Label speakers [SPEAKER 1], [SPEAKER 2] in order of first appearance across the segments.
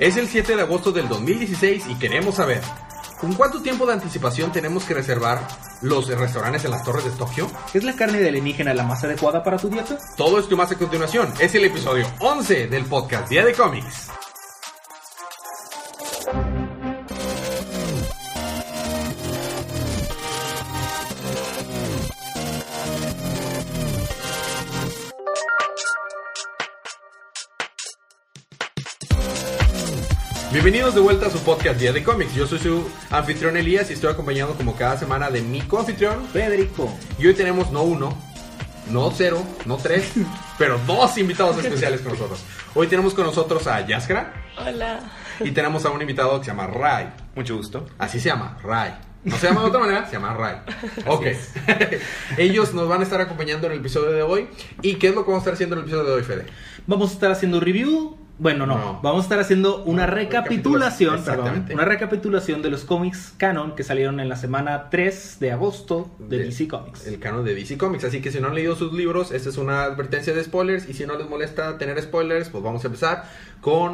[SPEAKER 1] Es el 7 de agosto del 2016 y queremos saber, ¿con cuánto tiempo de anticipación tenemos que reservar los restaurantes en las torres de Tokio?
[SPEAKER 2] ¿Es la carne de alienígena la más adecuada para tu dieta?
[SPEAKER 1] Todo esto y más a continuación. Es el episodio 11 del podcast Día de Cómics. Bienvenidos de vuelta a su podcast Día de Cómics. Yo soy su anfitrión Elías y estoy acompañado como cada semana de mi coanfitrión
[SPEAKER 2] Federico.
[SPEAKER 1] Y hoy tenemos no uno, no cero, no tres, pero dos invitados especiales con nosotros. Hoy tenemos con nosotros a Yaskra
[SPEAKER 3] Hola.
[SPEAKER 1] y tenemos a un invitado que se llama Rai.
[SPEAKER 4] Mucho gusto.
[SPEAKER 1] Así se llama, Rai. No se llama de otra manera, se llama Rai. Ok. Ellos nos van a estar acompañando en el episodio de hoy. ¿Y qué es lo que vamos a estar haciendo en el episodio de hoy, Fede?
[SPEAKER 2] Vamos a estar haciendo review. Bueno, no,
[SPEAKER 1] No.
[SPEAKER 2] vamos a estar haciendo una
[SPEAKER 1] No,
[SPEAKER 2] recapitulación, perdón, una recapitulación de los cómics canon que salieron en la semana 3 de agosto de,
[SPEAKER 1] De-
[SPEAKER 2] DC Comics.
[SPEAKER 1] El canon de DC Comics. Así que si no han leído sus libros, esta es una advertencia de spoilers. Y si no les molesta tener spoilers, pues vamos a empezar con.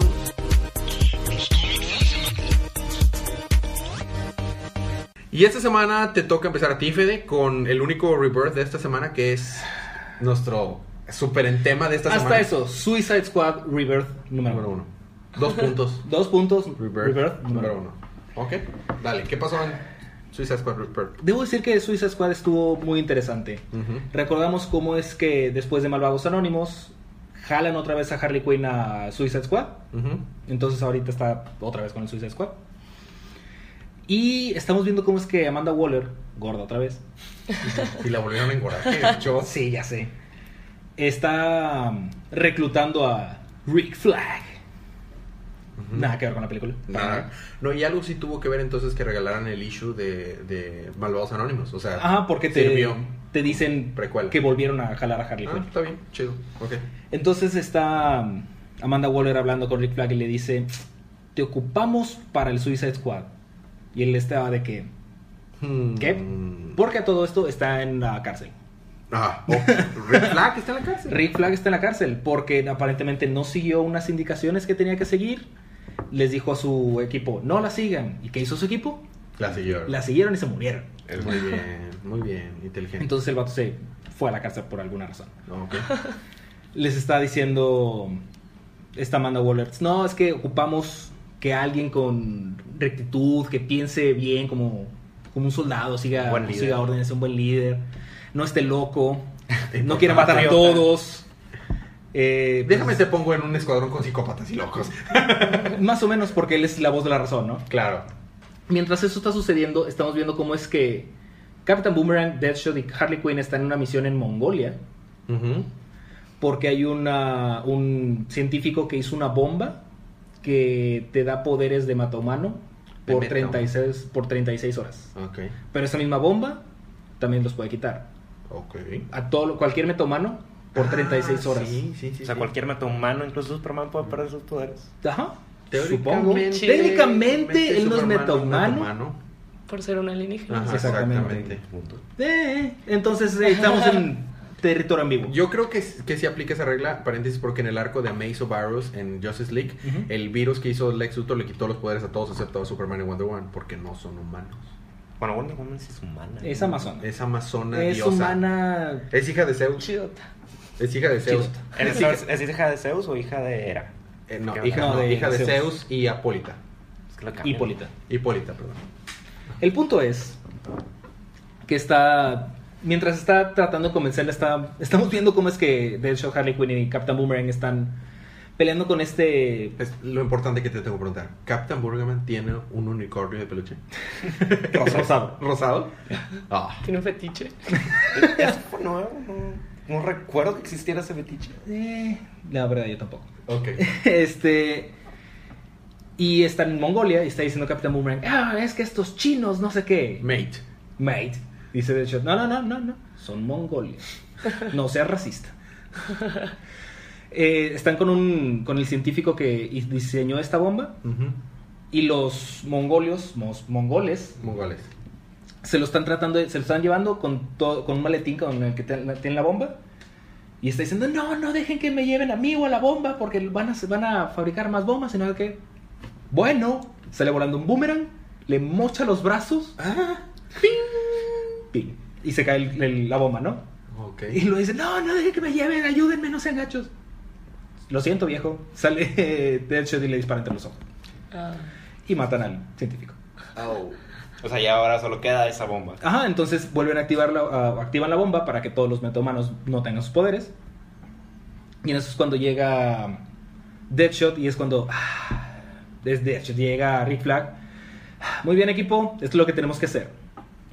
[SPEAKER 1] Y esta semana te toca empezar a ti, Fede, con el único rebirth de esta semana que es nuestro super en tema de esta
[SPEAKER 2] Hasta
[SPEAKER 1] semana.
[SPEAKER 2] eso, Suicide Squad Rebirth número
[SPEAKER 1] Número
[SPEAKER 2] 1.
[SPEAKER 1] uno. Dos puntos.
[SPEAKER 2] Dos puntos,
[SPEAKER 1] Rebirth,
[SPEAKER 2] Rebirth,
[SPEAKER 1] número
[SPEAKER 2] número
[SPEAKER 1] uno. Ok, dale. ¿Qué pasó en Suicide Squad Rebirth?
[SPEAKER 2] Debo decir que Suicide Squad estuvo muy interesante. Recordamos cómo es que después de Malvagos Anónimos jalan otra vez a Harley Quinn a Suicide Squad. Entonces ahorita está otra vez con el Suicide Squad. Y estamos viendo cómo es que Amanda Waller, gorda otra vez.
[SPEAKER 1] Y la volvieron a engordar.
[SPEAKER 2] Sí, ya sé. Está um, reclutando a Rick Flag. Nada que ver con la película.
[SPEAKER 1] Nada. No, y algo sí tuvo que ver entonces que regalaran el issue de, de Malvados Anónimos. O sea,
[SPEAKER 2] Ajá, porque te,
[SPEAKER 1] sirvió.
[SPEAKER 2] te dicen
[SPEAKER 1] Precuela.
[SPEAKER 2] que volvieron a jalar a Harley
[SPEAKER 1] Ah,
[SPEAKER 2] Quinn.
[SPEAKER 1] está bien, chido.
[SPEAKER 2] Entonces está um, Amanda Waller hablando con Rick Flag y le dice, te ocupamos para el Suicide Squad. Y él estaba de que, ¿qué?
[SPEAKER 1] Hmm.
[SPEAKER 2] Porque a todo esto está en la cárcel.
[SPEAKER 1] Ah, oh, Rick Flag está en la cárcel.
[SPEAKER 2] Rick Flag está en la cárcel porque aparentemente no siguió unas indicaciones que tenía que seguir. Les dijo a su equipo, no la sigan. ¿Y qué hizo su equipo?
[SPEAKER 1] La siguió.
[SPEAKER 2] La siguieron y se murieron.
[SPEAKER 1] Es muy bien, muy bien, inteligente.
[SPEAKER 2] Entonces el vato se fue a la cárcel por alguna razón.
[SPEAKER 1] Ok.
[SPEAKER 2] Les está diciendo esta Amanda Waller, no, es que ocupamos que alguien con rectitud, que piense bien como, como un soldado, siga, siga órdenes, un buen líder, no esté loco, no quiere matar a todos. Eh, pues,
[SPEAKER 1] Déjame te pongo en un escuadrón con psicópatas y locos.
[SPEAKER 2] Más o menos porque él es la voz de la razón, ¿no?
[SPEAKER 1] Claro.
[SPEAKER 2] Mientras eso está sucediendo, estamos viendo cómo es que Captain Boomerang, Deathshot y Harley Quinn están en una misión en Mongolia porque hay una, un científico que hizo una bomba que te da poderes de matahumano por
[SPEAKER 1] metahumano.
[SPEAKER 2] 36, por 36 horas. Pero esa misma bomba también los puede quitar.
[SPEAKER 1] Ok.
[SPEAKER 2] A todo, cualquier metahumano por 36
[SPEAKER 1] Ah,
[SPEAKER 2] horas.
[SPEAKER 1] Sí, sí, sí.
[SPEAKER 4] O sea,
[SPEAKER 1] sí.
[SPEAKER 4] cualquier metahumano, incluso Superman puede perder sus poderes.
[SPEAKER 2] Ajá.
[SPEAKER 1] Teóricamente,
[SPEAKER 2] Supongo. Técnicamente él no es metahumano.
[SPEAKER 3] Por ser un alienígena.
[SPEAKER 1] Ajá,
[SPEAKER 2] Exactamente.
[SPEAKER 1] exactamente.
[SPEAKER 2] Eh, entonces eh, estamos en territorio ambiguo.
[SPEAKER 1] Yo creo que, que sí aplica esa regla, paréntesis, porque en el arco de Amaze o Virus en Justice League, el virus que hizo Lex Luthor le quitó los poderes a todos excepto a Superman y Wonder Woman, porque no son humanos.
[SPEAKER 4] Bueno, Wonder Woman es humana.
[SPEAKER 2] Es amazona.
[SPEAKER 1] Es amazona
[SPEAKER 2] Es
[SPEAKER 1] diosa.
[SPEAKER 2] humana.
[SPEAKER 1] Es hija de Zeus.
[SPEAKER 3] Chidota.
[SPEAKER 1] Es hija de Zeus.
[SPEAKER 2] Chidota.
[SPEAKER 4] ¿Es, hija de Zeus o hija de Hera?
[SPEAKER 1] Eh, no, hija,
[SPEAKER 2] no,
[SPEAKER 1] no,
[SPEAKER 2] de
[SPEAKER 1] hija de
[SPEAKER 2] Zeus.
[SPEAKER 1] Zeus y Apólita.
[SPEAKER 4] Es que.
[SPEAKER 2] Hipólita.
[SPEAKER 1] Hipólita, perdón.
[SPEAKER 2] El punto es que está. Mientras está tratando de convencerla, está, estamos viendo cómo es que Deadshot, Harley Quinn y Captain Boomerang están peleando con este.
[SPEAKER 1] Es lo importante que te tengo que preguntar. ¿Captain Burgerman tiene un unicornio de peluche?
[SPEAKER 2] Rosado.
[SPEAKER 1] ¿Rosado? Ah.
[SPEAKER 3] Tiene un fetiche.
[SPEAKER 4] Eso fue nuevo. No, no recuerdo que existiera ese fetiche.
[SPEAKER 2] Eh, la verdad, yo tampoco.
[SPEAKER 1] Ok.
[SPEAKER 2] Este. Y está en Mongolia y está diciendo Captain Boomerang: Ah, es que estos chinos, no sé qué.
[SPEAKER 1] Mate.
[SPEAKER 2] Mate. Dice Deadshot: No, no, no, no, no. Son Mongolios. No seas racista. Eh, están con, un, con el científico que diseñó esta bomba y los mongolios, mos- mongoles,
[SPEAKER 1] Mongoles.
[SPEAKER 2] se lo están tratando, de- se lo están llevando con, todo, con un maletín con el que tienen la bomba y está diciendo, no, no dejen que me lleven a mí o a la bomba porque van a, van a fabricar más bombas y no sé qué. Bueno, sale volando un boomerang, le mocha los brazos,
[SPEAKER 1] Ah,
[SPEAKER 2] ping, y se cae el- el- la bomba, ¿no? Y lo dice, no, no dejen que me lleven, ayúdenme, no sean gachos. Lo siento, viejo. Sale Deadshot y le dispara entre los ojos.
[SPEAKER 3] Ah.
[SPEAKER 2] Y matan al científico.
[SPEAKER 4] Oh. O sea, ya ahora solo queda esa bomba.
[SPEAKER 2] Ajá, entonces vuelven a activar la, activan la bomba para que todos los metahumanos no tengan sus poderes. Y en eso es cuando llega Deadshot y es cuando ah, es Deadshot, llega Rick Flag. Ah, Muy bien equipo, esto es lo que tenemos que hacer.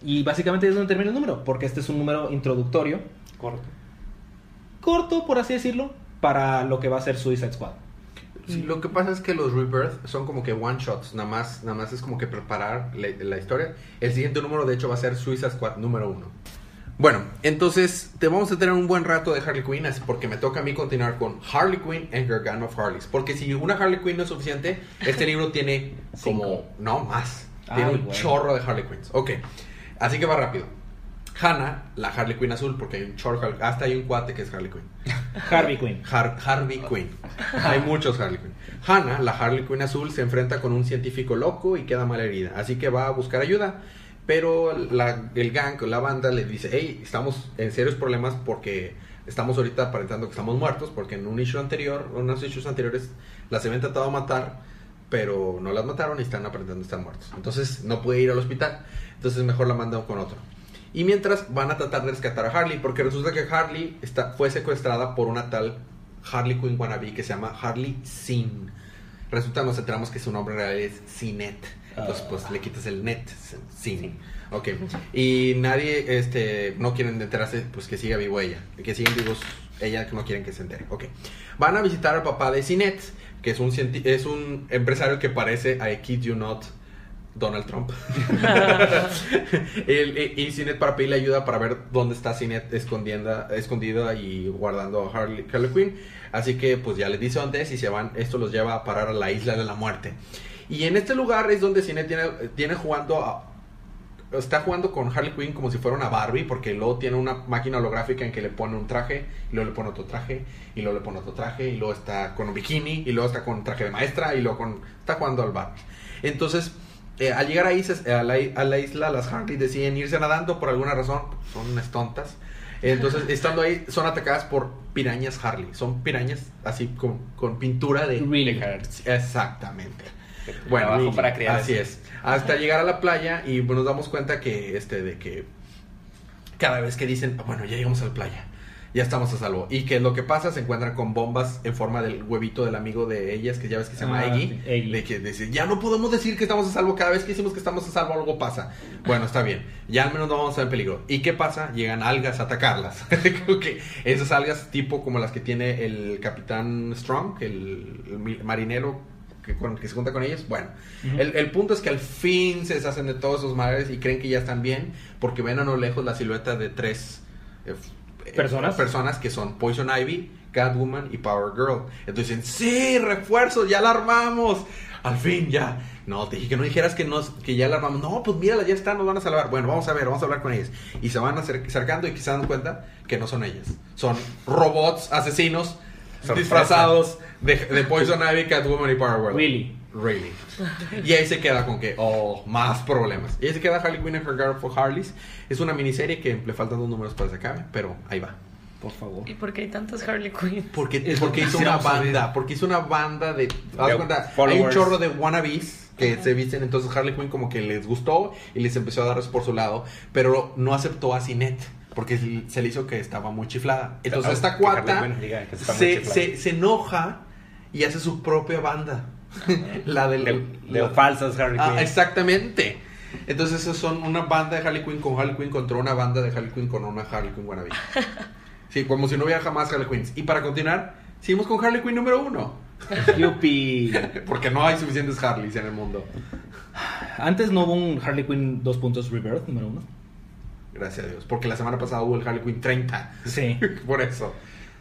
[SPEAKER 2] Y básicamente es donde termina el número, porque este es un número introductorio,
[SPEAKER 4] Corto.
[SPEAKER 2] corto por así decirlo, para lo que va a ser Suicide Squad.
[SPEAKER 1] Sí, lo que pasa es que los Rebirth son como que one shots, nada más, nada más es como que preparar la, la historia. El siguiente número, de hecho, va a ser Suicide Squad número uno. Bueno, entonces te vamos a tener un buen rato de Harley Quinn, así porque me toca a mí continuar con Harley Quinn and Her Gang of Harleys. Porque si una Harley Quinn no es suficiente, este libro tiene como,
[SPEAKER 2] Cinco.
[SPEAKER 1] no, más. Tiene
[SPEAKER 2] Ay,
[SPEAKER 1] un
[SPEAKER 2] bueno.
[SPEAKER 1] chorro de Harley Quinns. Ok, así que va rápido. Hannah, la Harley Quinn azul, porque hay un chorro, hasta hay un cuate que es Harley Quinn.
[SPEAKER 2] Harvey Quinn.
[SPEAKER 1] Har- Harvey Quinn. Hay muchos Harley Quinn. Hannah, la Harley Quinn azul, se enfrenta con un científico loco y queda mal herida. Así que va a buscar ayuda. Pero la- el gang, la banda, le dice, hey, estamos en serios problemas porque estamos ahorita aparentando que estamos muertos. Porque en un issue anterior, unos issues anteriores, las habían tratado de matar, pero no las mataron y están aparentando estar muertos. Entonces no puede ir al hospital. Entonces mejor la mandan con otro. Y mientras van a tratar de rescatar a Harley, porque resulta que Harley está, fue secuestrada por una tal Harley Quinn wannabe que se llama Harley Sin. Resulta, nos enteramos que su nombre real es Sinet. Entonces, pues le quitas el net, Sin. Ok. Y nadie, este, no quieren enterarse, pues que siga vivo ella. Que siguen vivos ella, que no quieren que se entere. Ok. Van a visitar al papá de Sinet, que es un, es un empresario que parece a I Kid You Not. Donald Trump. El- e- y Cinet para pedirle ayuda para ver dónde está Cinet escondiendo, escondida y guardando a Harley, Harley Quinn. Así que pues ya les dice dónde es y se van. Esto los lleva a parar a la isla de la muerte. Y en este lugar es donde Cinet tiene, tiene jugando a- está jugando con Harley Quinn como si fuera una Barbie, porque luego tiene una máquina holográfica en que le pone un traje, y luego le pone otro traje, y luego le pone otro traje, y luego está con un bikini, y luego está con traje de maestra, y luego con, está jugando al Barbie. Entonces, eh, al llegar ahí se- a la, a la isla, las Harley deciden irse nadando por alguna razón, son unas tontas. Entonces, estando ahí, son atacadas por pirañas Harley. Son pirañas así con, con pintura de...
[SPEAKER 2] Really?
[SPEAKER 1] Exactamente. Bueno,
[SPEAKER 4] Trabajo para crear
[SPEAKER 1] así es. Hasta llegar a la playa y pues, nos damos cuenta que este de que cada vez que dicen, "Ah, bueno, ya llegamos a la playa, ya estamos a salvo. Y que lo que pasa, se encuentran con bombas en forma del huevito del amigo de ellas, que ya ves que se llama
[SPEAKER 2] Ah,
[SPEAKER 1] Eggy. De que dice, ya no podemos decir que estamos a salvo, cada vez que decimos que estamos a salvo algo pasa. Bueno, está bien, ya al menos no vamos a estar en peligro. ¿Y qué pasa? Llegan algas a atacarlas. Creo que esas algas tipo como las que tiene el capitán Strong, el, el marinero que, con- que se junta con ellos. Bueno, el, el punto es que al fin se deshacen de todos esos madres y creen que ya están bien porque ven a lo lejos la silueta de tres eh,
[SPEAKER 2] ¿Personas?
[SPEAKER 1] personas que son Poison Ivy, Catwoman y Power Girl. Entonces dicen, sí, refuerzos, ya la armamos. Al fin ya. No, te dije que no dijeras que, nos, que ya la armamos. No, pues mírala, ya está, nos van a salvar. Bueno, vamos a ver, vamos a hablar con ellas. Y se van acer- acercando y se dan cuenta que no son ellas. Son robots asesinos disfrazados de, de Poison Ivy, Catwoman y Power Girl.
[SPEAKER 2] Really.
[SPEAKER 1] Really. Y ahí se queda con que, oh, más problemas. Y ahí se queda Harley Quinn and Her Guard for Harleys. Es una miniserie que le faltan dos números para que se acabe, pero ahí va.
[SPEAKER 2] Por favor.
[SPEAKER 3] ¿Y por qué hay tantas Harley Quinn?
[SPEAKER 1] Porque, porque hizo una banda, porque hizo una banda de... haz
[SPEAKER 4] De
[SPEAKER 1] cuenta, hay un chorro de wannabes que se visten, entonces Harley Quinn como que les gustó y les empezó a darles por su lado, pero no aceptó a Cinet. Porque se le hizo que estaba muy chiflada. Entonces
[SPEAKER 4] Ah,
[SPEAKER 1] esta
[SPEAKER 4] muy
[SPEAKER 1] se, se, se enoja y hace su propia banda. la del...
[SPEAKER 4] De, de
[SPEAKER 1] la-
[SPEAKER 4] falsas Harley
[SPEAKER 1] Ah,
[SPEAKER 4] Quinn.
[SPEAKER 1] exactamente. Entonces esos son una banda de Harley Quinn con Harley Quinn contra una banda de Harley Quinn con una Harley Quinn wannabe. Sí, como si no hubiera jamás Harley Quinns. Y para continuar, seguimos con Harley Quinn número uno.
[SPEAKER 2] Yupi.
[SPEAKER 1] Porque no hay suficientes Harleys en el mundo.
[SPEAKER 2] Antes no hubo un Harley Quinn 2 puntos Rebirth, número uno.
[SPEAKER 1] Gracias a Dios. Porque la semana pasada hubo el Harley Quinn 30.
[SPEAKER 2] Sí.
[SPEAKER 1] Por eso.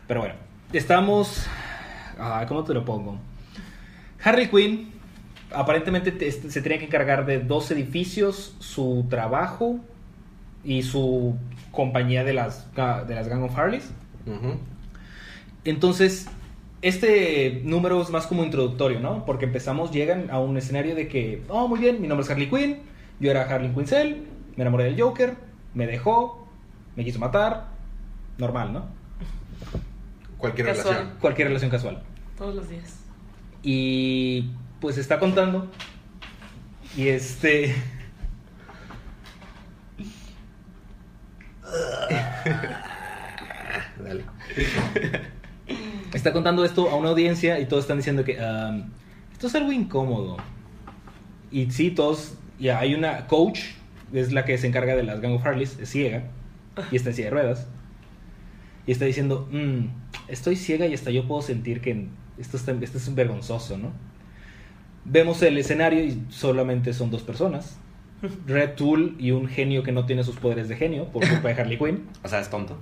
[SPEAKER 2] Pero bueno, estamos. ah, ¿Cómo te lo pongo? Harley Quinn aparentemente te- se tenía que encargar de dos edificios, su trabajo y su compañía de las, de las Gang of Harleys. Entonces, este número es más como introductorio, ¿no? Porque empezamos, llegan a un escenario de que, oh, muy bien, mi nombre es Harley Quinn, yo era Harley Quinzel, me enamoré del Joker, me dejó, me quiso matar, normal, ¿no?
[SPEAKER 1] Cualquier
[SPEAKER 3] Casual.
[SPEAKER 1] relación.
[SPEAKER 2] Cualquier relación casual.
[SPEAKER 3] Todos los días.
[SPEAKER 2] Y pues está contando. Y este.
[SPEAKER 1] Dale.
[SPEAKER 2] Está contando esto a una audiencia y todos están diciendo que um, esto es algo incómodo. Y sí, todos. Ya hay una coach, es la que se encarga de las Gang of Harleys, es ciega y está en silla de ruedas. Y está diciendo: "Mm, Estoy ciega y hasta yo puedo sentir que esto, está, esto es vergonzoso, ¿no? Vemos el escenario y solamente son dos personas: Red Tool y un genio que no tiene sus poderes de genio por culpa de Harley Quinn.
[SPEAKER 4] O sea, es tonto.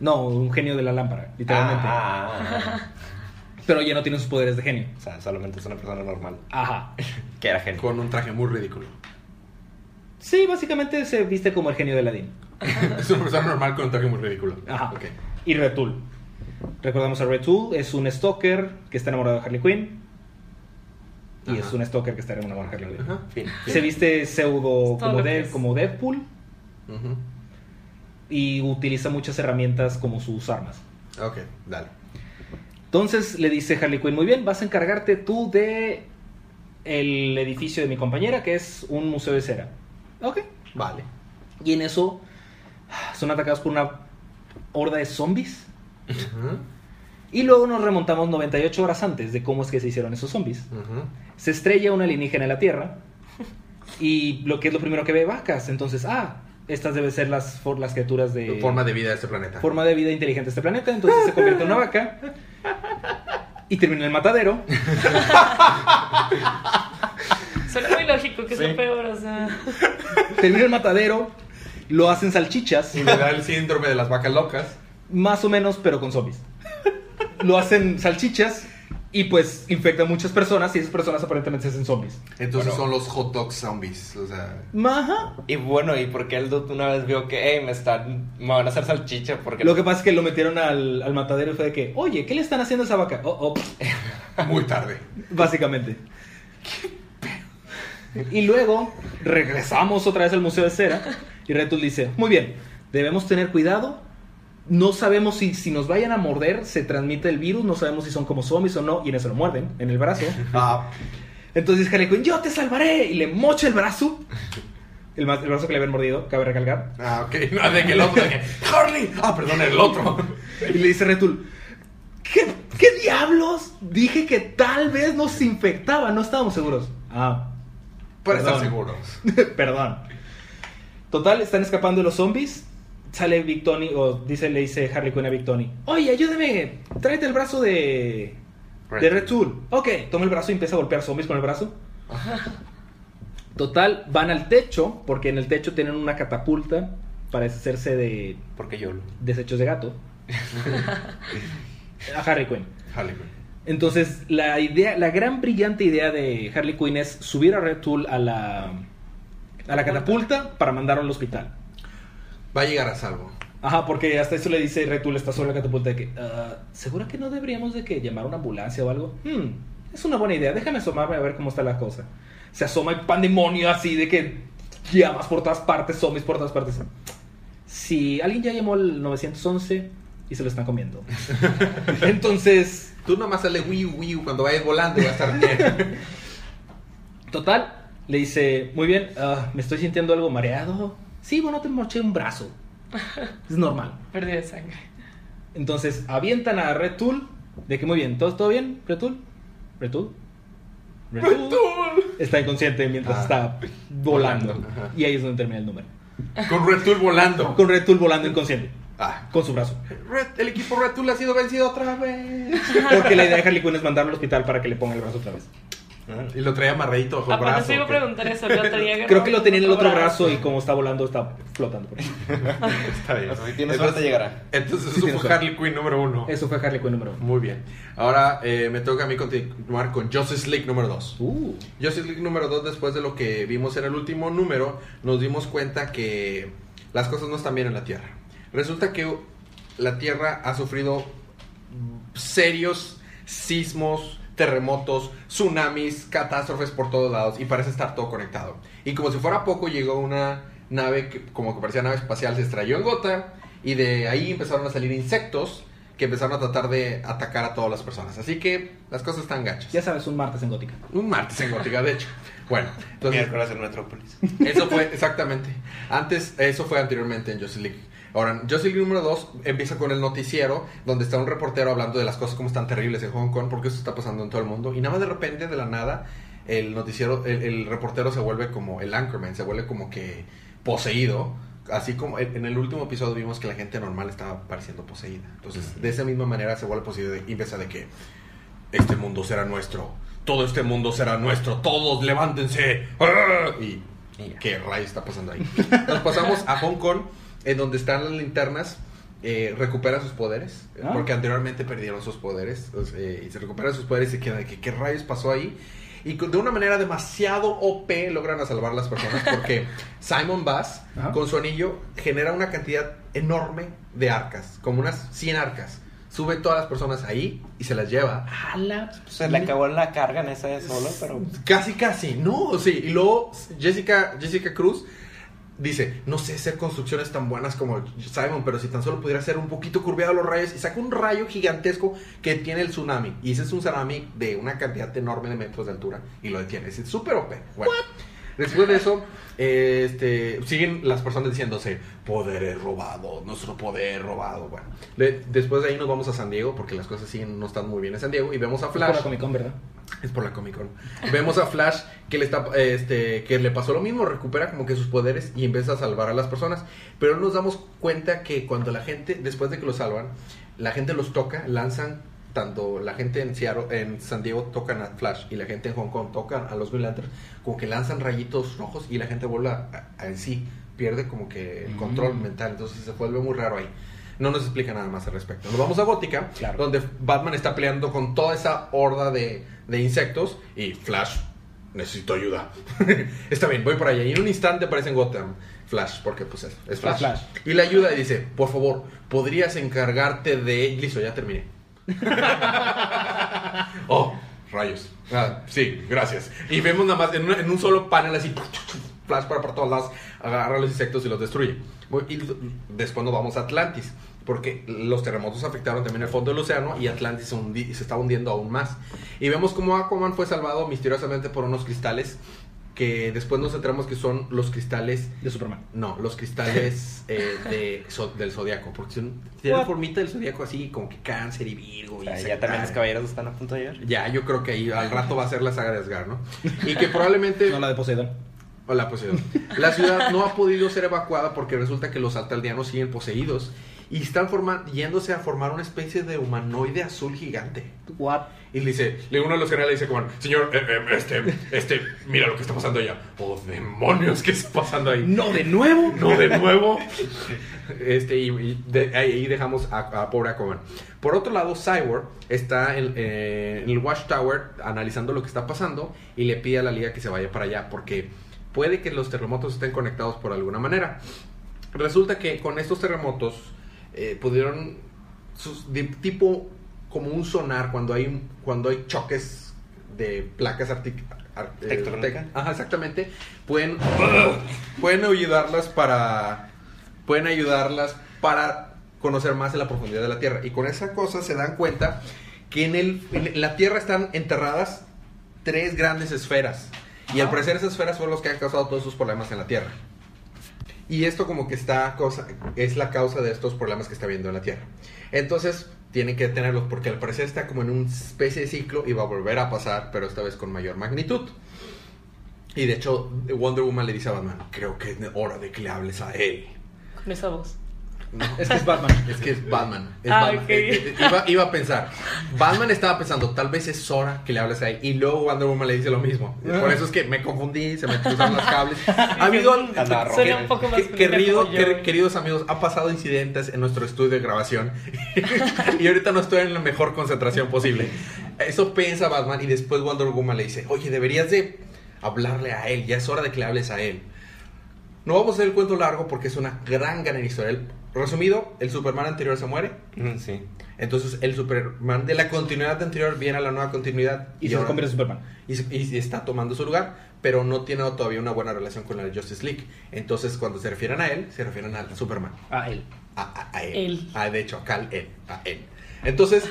[SPEAKER 2] No, un genio de la lámpara, literalmente.
[SPEAKER 4] Ah, ah, ah.
[SPEAKER 2] Pero ya no tiene sus poderes de genio.
[SPEAKER 4] O sea, solamente es una persona normal.
[SPEAKER 2] Ajá.
[SPEAKER 4] Que era genio.
[SPEAKER 1] Con un traje muy ridículo.
[SPEAKER 2] Sí, básicamente se viste como el genio de Aladdin.
[SPEAKER 1] Es una persona normal con un traje muy ridículo.
[SPEAKER 2] Ajá.
[SPEAKER 1] Ok.
[SPEAKER 2] Y Red Tool. Recordamos a Red Tool, es un stalker que está enamorado de Harley Quinn. Y
[SPEAKER 1] Ajá.
[SPEAKER 2] es un stalker que está enamorado de Harley Quinn.
[SPEAKER 1] Ajá.
[SPEAKER 4] Fin.
[SPEAKER 2] Se viste pseudo como, como Deadpool y utiliza muchas herramientas como sus armas.
[SPEAKER 1] Ok, dale.
[SPEAKER 2] Entonces le dice Harley Quinn, muy bien, vas a encargarte tú de el edificio de mi compañera, que es un museo de cera. Ok.
[SPEAKER 1] Vale.
[SPEAKER 2] Y en eso son atacados por una horda de zombies. Y luego nos remontamos 98 horas antes de cómo es que se hicieron esos zombies. Se estrella una alienígena en la Tierra. Y lo que es lo primero que ve, vacas. Entonces, ah, estas deben ser las, for- las criaturas de
[SPEAKER 1] Forma de vida de este planeta.
[SPEAKER 2] forma de vida inteligente de este planeta. Entonces se convierte en una vaca. Y termina en el matadero.
[SPEAKER 3] Suena muy lógico que
[SPEAKER 4] Sí.
[SPEAKER 3] sea peor, o sea.
[SPEAKER 2] Termina en el matadero. Lo hacen salchichas.
[SPEAKER 1] Y le da el síndrome de las vacas locas.
[SPEAKER 2] Más o menos, pero con zombies. Lo hacen salchichas. Y pues infectan muchas personas. Y esas personas aparentemente se hacen zombies.
[SPEAKER 1] Entonces
[SPEAKER 4] Bueno.
[SPEAKER 1] son los hot dog zombies. O sea.
[SPEAKER 2] Ajá.
[SPEAKER 4] Y bueno, ¿y por qué el dude una vez vio que, hey, me están, me van a hacer salchicha? Porque
[SPEAKER 2] Lo que pasa es que lo metieron al, al matadero y fue de que, oye, ¿qué le están haciendo a esa vaca? Oh, oh,
[SPEAKER 1] Muy tarde.
[SPEAKER 2] básicamente. Y luego regresamos otra vez al Museo de Cera y Retul dice, muy bien, debemos tener cuidado. No sabemos si, si nos vayan a morder, se transmite el virus, no sabemos si son como zombies o no, y en eso lo muerden, en el brazo.
[SPEAKER 1] Ah,
[SPEAKER 2] Entonces Harley Quinn, yo te salvaré, y le mocha el brazo. El, brazo que le habían mordido, cabe recalcar.
[SPEAKER 1] ah, ok. No, de que el otro. De que, Harley. Ah, perdón, el otro.
[SPEAKER 2] Y le dice Retul, ¿qué, ¿qué diablos? Dije que tal vez nos infectaba, no estábamos seguros. Ah,
[SPEAKER 1] Para estar seguros.
[SPEAKER 2] perdón. Total, están escapando de los zombies. Sale Big Tony, o dice, le dice Harley Quinn a Big Tony, oye, ayúdame, tráete el brazo de... De Red Tool. Ok, toma el brazo y empieza a golpear zombies con el brazo. Total, van al techo, porque en el techo tienen una catapulta para deshacerse de
[SPEAKER 4] Porque yo lo...
[SPEAKER 2] desechos de gato. a Harley Quinn.
[SPEAKER 1] Harley Quinn.
[SPEAKER 2] Entonces, la idea, la gran brillante idea de Harley Quinn es subir a Red Tool a la, a la catapulta para mandarlo al hospital.
[SPEAKER 1] Va a llegar a salvo.
[SPEAKER 2] Ajá, porque hasta eso le dice Red Tool, está sobre la catapulta de que, "Ah, ¿segura que no deberíamos de que llamar a una ambulancia o algo? Hmm, es una buena idea, déjame asomarme a ver cómo está la cosa. Se asoma el pandemonio así de que llamas por todas partes, zombies por todas partes. Si alguien ya llamó al 911 y se lo están comiendo. Entonces,
[SPEAKER 1] Tú nomás sale Wii Wii cuando vayas volando y va a estar bien.
[SPEAKER 2] Total, le dice, muy bien, ah, me estoy sintiendo algo mareado. Sí, bueno, te moché un brazo. Es normal.
[SPEAKER 3] Pérdida de sangre.
[SPEAKER 2] Entonces, avientan a Red Tool. De que muy bien, ¿todo, todo bien? ¿Red Tool? ¿Red Tool? Red Tool. Está inconsciente mientras
[SPEAKER 1] Ah.
[SPEAKER 2] está volando. Y ahí es donde termina el número.
[SPEAKER 1] Con Red Tool volando.
[SPEAKER 2] Con Red Tool volando inconsciente.
[SPEAKER 1] Ah.
[SPEAKER 2] Con su brazo.
[SPEAKER 1] Red- el equipo Red Tool ha sido vencido otra vez.
[SPEAKER 2] Porque la idea de Harley Quinn es mandarlo al hospital para que le ponga el brazo otra vez.
[SPEAKER 1] Y lo traía amarradito bajo el
[SPEAKER 3] Aparte,
[SPEAKER 1] brazo.
[SPEAKER 3] se iba a preguntar eso. Lo tenía
[SPEAKER 2] Creo que lo tenía en el otro
[SPEAKER 3] brazo.
[SPEAKER 2] brazo y como está volando está flotando. por ahí.
[SPEAKER 1] Está bien.
[SPEAKER 4] O sea, si tienes
[SPEAKER 1] Entonces-
[SPEAKER 4] suerte llegará.
[SPEAKER 1] Entonces
[SPEAKER 2] Sí,
[SPEAKER 1] eso fue
[SPEAKER 2] suerte.
[SPEAKER 1] Harley Quinn número uno.
[SPEAKER 2] Eso fue Harley Quinn número uno.
[SPEAKER 1] Muy bien. Ahora eh, me toca a mí continuar con Justice League número 2.
[SPEAKER 2] Uh.
[SPEAKER 1] Justice League número 2, después de lo que vimos en el último número, nos dimos cuenta que las cosas no están bien en la Tierra. Resulta que la Tierra ha sufrido serios sismos, terremotos, tsunamis, catástrofes por todos lados y parece estar todo conectado. Y como si fuera poco, llegó una nave que como que parecía nave espacial, se estrelló en Gota y de ahí empezaron a salir insectos que empezaron a tratar de atacar a todas las personas. Así que las cosas están gachas.
[SPEAKER 2] Ya sabes, un martes en Gótica.
[SPEAKER 1] Un martes en Gótica, de hecho. Bueno, entonces
[SPEAKER 4] Miércoles en Metrópolis.
[SPEAKER 1] eso fue exactamente. Antes, eso fue anteriormente en Justice League. Ahora, Justice League número 2 empieza con el noticiero, donde está un reportero hablando de las cosas como están terribles en Hong Kong, porque eso está pasando en todo el mundo. Y nada más de repente, de la nada, el noticiero, el, el reportero se vuelve como el Anchorman, se vuelve como que poseído. Así como en el último episodio vimos que la gente normal estaba pareciendo poseída. Entonces, de esa misma manera se vuelve poseído y empieza de que este mundo será nuestro. Todo este mundo será nuestro. Todos levántense. Y, y qué rayos está pasando ahí. Nos pasamos a Hong Kong, en donde están las linternas. Eh, recupera sus poderes,
[SPEAKER 2] Ah.
[SPEAKER 1] porque anteriormente perdieron sus poderes. eh, y se recuperan sus poderes y se queda de que qué rayos pasó ahí. Y de una manera demasiado OP logran a salvar las personas porque Simon Bass
[SPEAKER 2] Ajá.
[SPEAKER 1] con su anillo genera una cantidad enorme de arcas, como unas 100 arcas. Sube todas las personas ahí y se las lleva.
[SPEAKER 4] Se le acabó la carga en esa de solo, pero.
[SPEAKER 1] Casi, casi, no, sí. Y luego Jessica, Jessica Cruz dice, no sé hacer construcciones tan buenas como Simon, pero si tan solo pudiera ser un poquito curveado los rayos y saca un rayo gigantesco que tiene el tsunami. Y ese es un tsunami de una cantidad enorme de metros de altura y lo detiene. Es súper OP. después de eso, eh, este, siguen las personas diciéndose, poder es robado, nuestro poder es robado. Bueno, le- después de ahí nos vamos a San Diego porque las cosas siguen no están muy bien en San Diego y vemos a
[SPEAKER 2] Por
[SPEAKER 1] Flash.
[SPEAKER 2] la Comic Con, ¿verdad?
[SPEAKER 1] Es por la Comic Con. Vemos a Flash que le está este que le pasó lo mismo, recupera como que sus poderes y empieza a salvar a las personas, pero nos damos cuenta que cuando la gente después de que los salvan, la gente los toca, lanzan tanto la gente en Seattle, en San Diego tocan a Flash y la gente en Hong Kong tocan a los Green Lanterns, como que lanzan rayitos rojos y la gente vuelve a, a- en sí, pierde como que el
[SPEAKER 2] Mm.
[SPEAKER 1] control mental, entonces se vuelve muy raro ahí. No nos explica nada más al respecto. Nos vamos a Gótica,
[SPEAKER 2] Claro.
[SPEAKER 1] donde Batman está peleando con toda esa horda de, de insectos y Flash, necesito ayuda. está bien, voy por allá. Y en un instante aparece en Gotham Flash, porque pues es, es Flash.
[SPEAKER 2] Flash.
[SPEAKER 1] Y le ayuda y dice, por favor, ¿podrías encargarte de... Listo, ya terminé. oh, rayos. Ah, sí, gracias. Y vemos nada más en, un solo panel así, Flash para por todos lados, agarra los insectos y los destruye. Y después nos vamos a Atlantis, porque los terremotos afectaron también el fondo del océano y Atlantis se, se está hundiendo aún más. Y vemos cómo Aquaman fue salvado misteriosamente por unos cristales que después nos enteramos que son los cristales
[SPEAKER 2] De Superman.
[SPEAKER 1] no, los cristales eh, de, so- del zodiaco. Porque son- tiene la formita del zodiaco así, como que cáncer y virgo.
[SPEAKER 4] O
[SPEAKER 1] y
[SPEAKER 4] sea,
[SPEAKER 1] se-
[SPEAKER 4] ya también los caballeros están a punto de llegar.
[SPEAKER 1] Ya, yo creo que ahí al rato va a ser la saga de Asgard, ¿no? Y que probablemente.
[SPEAKER 2] No, la de Poseidón.
[SPEAKER 1] Hola, Poseidón. La ciudad no ha podido ser evacuada porque resulta que los altaldianos siguen poseídos y están forma- yéndose a formar una especie de humanoide azul gigante.
[SPEAKER 2] What?
[SPEAKER 1] Y le dice, le uno de los generales dice como, señor, eh, eh, este, este, mira lo que está pasando allá. Oh, demonios, ¿qué está pasando ahí?
[SPEAKER 2] No, de nuevo.
[SPEAKER 1] No, de nuevo. Este, y, y de- ahí dejamos a, a pobre Aquaman. Por otro lado, Cyborg está en, eh, en el Watchtower analizando lo que está pasando y le pide a la liga que se vaya para allá porque puede que los terremotos estén conectados por alguna manera. Resulta que con estos terremotos eh, pudieron sus- de tipo como un sonar cuando hay cuando hay choques de placas artic- ar- eh, Ajá, exactamente. Pueden pueden ayudarlas para pueden ayudarlas para conocer más de la profundidad de la Tierra y con esa cosa se dan cuenta que en el en la Tierra están enterradas tres grandes esferas y al parecer esas esferas fueron los que han causado todos sus problemas en la Tierra. Y esto como que está cosa, es la causa de estos problemas que está viendo en la Tierra. Entonces, tienen que detenerlos porque al parecer está como en una especie de ciclo y va a volver a pasar, pero esta vez con mayor magnitud. Y de hecho, Wonder Woman le dice a Batman, creo que es hora de que le hables a él.
[SPEAKER 3] Con esa voz.
[SPEAKER 1] No,
[SPEAKER 2] Es que es Batman.
[SPEAKER 1] es que es Batman. es
[SPEAKER 3] Ah,
[SPEAKER 1] Batman.
[SPEAKER 3] ok.
[SPEAKER 1] Eh, eh, Iba, iba a pensar, Batman estaba pensando, tal vez es hora que le hables a él. Y luego Wonder Woman le dice lo mismo. Por eso es que me confundí, se me cruzaron los cables.
[SPEAKER 4] Roger.
[SPEAKER 3] un poco más
[SPEAKER 1] Que- querido-
[SPEAKER 3] yo.
[SPEAKER 1] queridos amigos, ha pasado incidentes en nuestro estudio de grabación y ahorita no estoy en la mejor concentración posible. Eso piensa Batman y después Wonder Woman le dice, oye, deberías de hablarle a él, ya es hora de que le hables a él. No vamos a hacer el cuento largo porque es una gran, gran historia. El- resumido, el Superman anterior se muere.
[SPEAKER 4] Sí.
[SPEAKER 1] Entonces el Superman de la continuidad anterior viene a la nueva continuidad.
[SPEAKER 2] Y, se
[SPEAKER 1] ahora-
[SPEAKER 2] convierte en Superman.
[SPEAKER 1] y, está tomando su lugar, pero no tiene todavía una buena relación con la Justice League. Entonces cuando se refieren a él, se refieren al Superman.
[SPEAKER 2] Ah, él.
[SPEAKER 1] A, a- a él.
[SPEAKER 3] Él.
[SPEAKER 1] Ah, de hecho, acá él. A él. Entonces,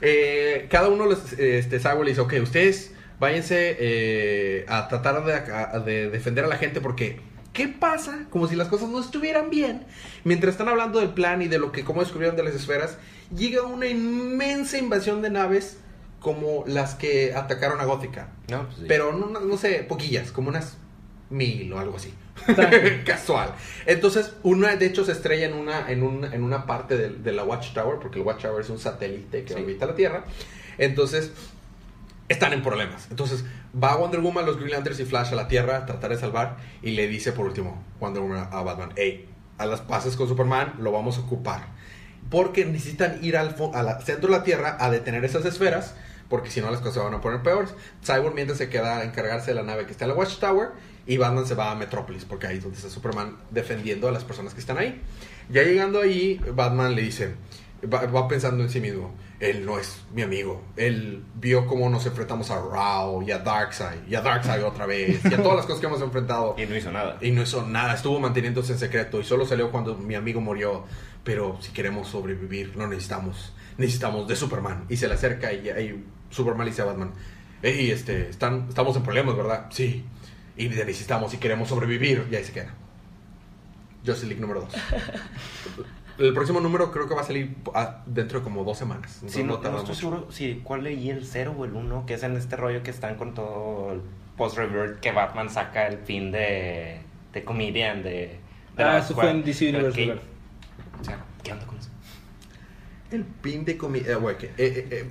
[SPEAKER 1] eh, cada uno les, este, Cyborg le dice, ok, ustedes váyanse eh, a tratar de, a- de defender a la gente porque... ¿Qué pasa? Como si las cosas no estuvieran bien. Mientras están hablando del plan y de lo que cómo descubrieron de las esferas, llega una inmensa invasión de naves como las que atacaron a Gótica.
[SPEAKER 4] No, pues sí.
[SPEAKER 1] Pero no, no- sé, poquillas, como unas mil o algo así. Casual. Entonces, una de hecho se estrella en una, en un- en una parte de, de la Watchtower, porque el Watchtower es un satélite que
[SPEAKER 4] Sí.
[SPEAKER 1] orbita la Tierra. Entonces, están en problemas. Entonces, va Wonder Woman, los Green Lanterns y Flash a la Tierra a tratar de salvar. Y le dice por último Wonder Woman a Batman: Hey, a las pases con Superman, lo vamos a ocupar. Porque necesitan ir al centro de la Tierra a detener esas esferas. Porque si no, las cosas se van a poner peores. Cyborg mientras se queda a encargarse de la nave que está en la Watchtower. Y Batman se va a Metrópolis. Porque ahí es donde está Superman defendiendo a las personas que están ahí. Ya llegando ahí, Batman le dice: Va, va pensando en sí mismo. Él no es mi amigo. Él vio cómo nos enfrentamos a Rao y a Darkseid. Y a Darkseid otra vez. Y a todas las cosas que hemos enfrentado.
[SPEAKER 4] Y no hizo nada.
[SPEAKER 1] Y no hizo nada, estuvo manteniéndose en secreto y solo salió cuando mi amigo murió. Pero si queremos sobrevivir, no necesitamos, necesitamos de Superman. Y se le acerca y, y Superman le dice a Batman, hey, este, están, estamos en problemas, ¿verdad? Sí. Y necesitamos y queremos sobrevivir. Y ahí se queda. Justice League número 2. El próximo número creo que va a salir ah, dentro de como dos semanas.
[SPEAKER 4] Sí, no, no
[SPEAKER 1] tarda
[SPEAKER 4] estoy seguro si cuál leí el 0 o el 1, que es en este rollo que están con todo el post-revert que Batman saca el fin de, de comedian de... de
[SPEAKER 2] Ah, eso fue en DC Universe
[SPEAKER 4] ¿qué-
[SPEAKER 2] Rebirth.
[SPEAKER 4] O sea, ¿qué onda con eso?
[SPEAKER 1] El pin de comida.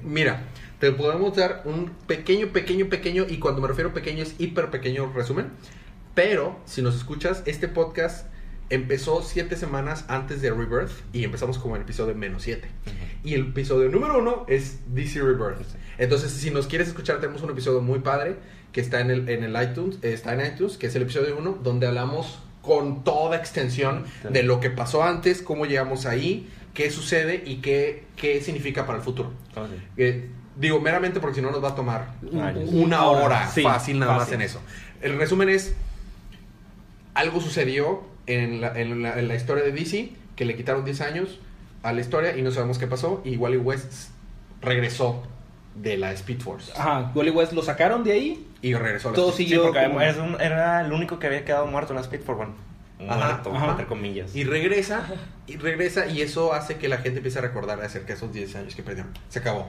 [SPEAKER 1] mira, te podemos dar un pequeño, pequeño, pequeño, y cuando me refiero a pequeño es hiper pequeño resumen. Pero si nos escuchas, este podcast empezó siete semanas antes de Rebirth y empezamos como el episodio menos siete. Y el episodio número uno es DC Rebirth. Entonces, si nos quieres escuchar, tenemos un episodio muy padre que está en el, en el iTunes, eh, está en iTunes, que es el episodio uno, donde hablamos con toda extensión de lo que pasó antes, cómo llegamos ahí, qué sucede y qué, qué significa para el futuro.
[SPEAKER 4] Oh, sí.
[SPEAKER 1] Eh, digo, meramente porque si no nos va a tomar una hora fácil nada más en eso. El resumen es, algo sucedió en la, en la- en la historia de DC que le quitaron 10 años a la historia y no sabemos qué pasó. Y Wally West regresó de la Speed Force
[SPEAKER 2] Ajá, Wally West lo sacaron de ahí.
[SPEAKER 1] y regresó a la
[SPEAKER 2] Todo
[SPEAKER 1] Speed
[SPEAKER 2] siguió
[SPEAKER 4] Sí, porque
[SPEAKER 2] como-
[SPEAKER 4] es un- era el único que había quedado muerto en la Speed for One.
[SPEAKER 1] Ajá,
[SPEAKER 4] Muerto,
[SPEAKER 2] ajá.
[SPEAKER 4] entre comillas.
[SPEAKER 1] Y regresa, y regresa, y eso hace que la gente empiece a recordar acerca de esos 10 años que perdieron. Se acabó.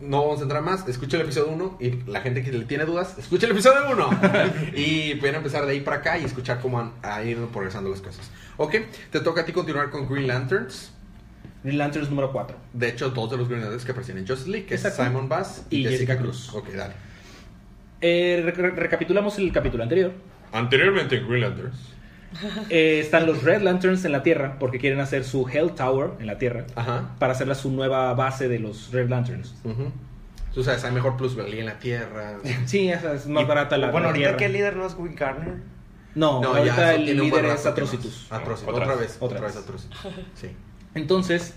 [SPEAKER 1] No vamos a entrar más, escucha el episodio 1 y la gente que le tiene dudas, escucha el episodio 1. y pueden empezar de ahí para acá y escuchar cómo han, han ido progresando las cosas. Ok, te toca a ti continuar con Green Lanterns.
[SPEAKER 2] Green Lanterns número 4.
[SPEAKER 1] De hecho, dos de los Green Lanterns que aparecen en Justice League, que es. Simon Bass y,
[SPEAKER 2] Y
[SPEAKER 1] Jessica,
[SPEAKER 2] Jessica
[SPEAKER 1] Cruz. Ok, dale.
[SPEAKER 2] Eh, re- re- recapitulamos el capítulo anterior.
[SPEAKER 1] Anteriormente en Green Lanterns.
[SPEAKER 2] Eh, están los Red Lanterns en la Tierra porque quieren hacer su Hell Tower en la Tierra
[SPEAKER 1] Ajá.
[SPEAKER 2] para hacerla su nueva base de los Red Lanterns.
[SPEAKER 1] ujú. Tú sabes, hay mejor plusvalía en la Tierra.
[SPEAKER 2] Sí, esa es más
[SPEAKER 4] Y-
[SPEAKER 2] barata la
[SPEAKER 4] Bueno, ahorita que el líder no es Will Garner.
[SPEAKER 2] No,
[SPEAKER 1] No,
[SPEAKER 2] ahorita
[SPEAKER 1] ya
[SPEAKER 2] el líder es
[SPEAKER 1] no.
[SPEAKER 2] Atrocitus.
[SPEAKER 1] Atrocitus.
[SPEAKER 4] Otra
[SPEAKER 1] Otra,
[SPEAKER 4] vez.
[SPEAKER 1] vez.
[SPEAKER 2] Otra
[SPEAKER 1] Otra
[SPEAKER 2] vez.
[SPEAKER 1] vez Atrocitus. Sí.
[SPEAKER 2] Entonces,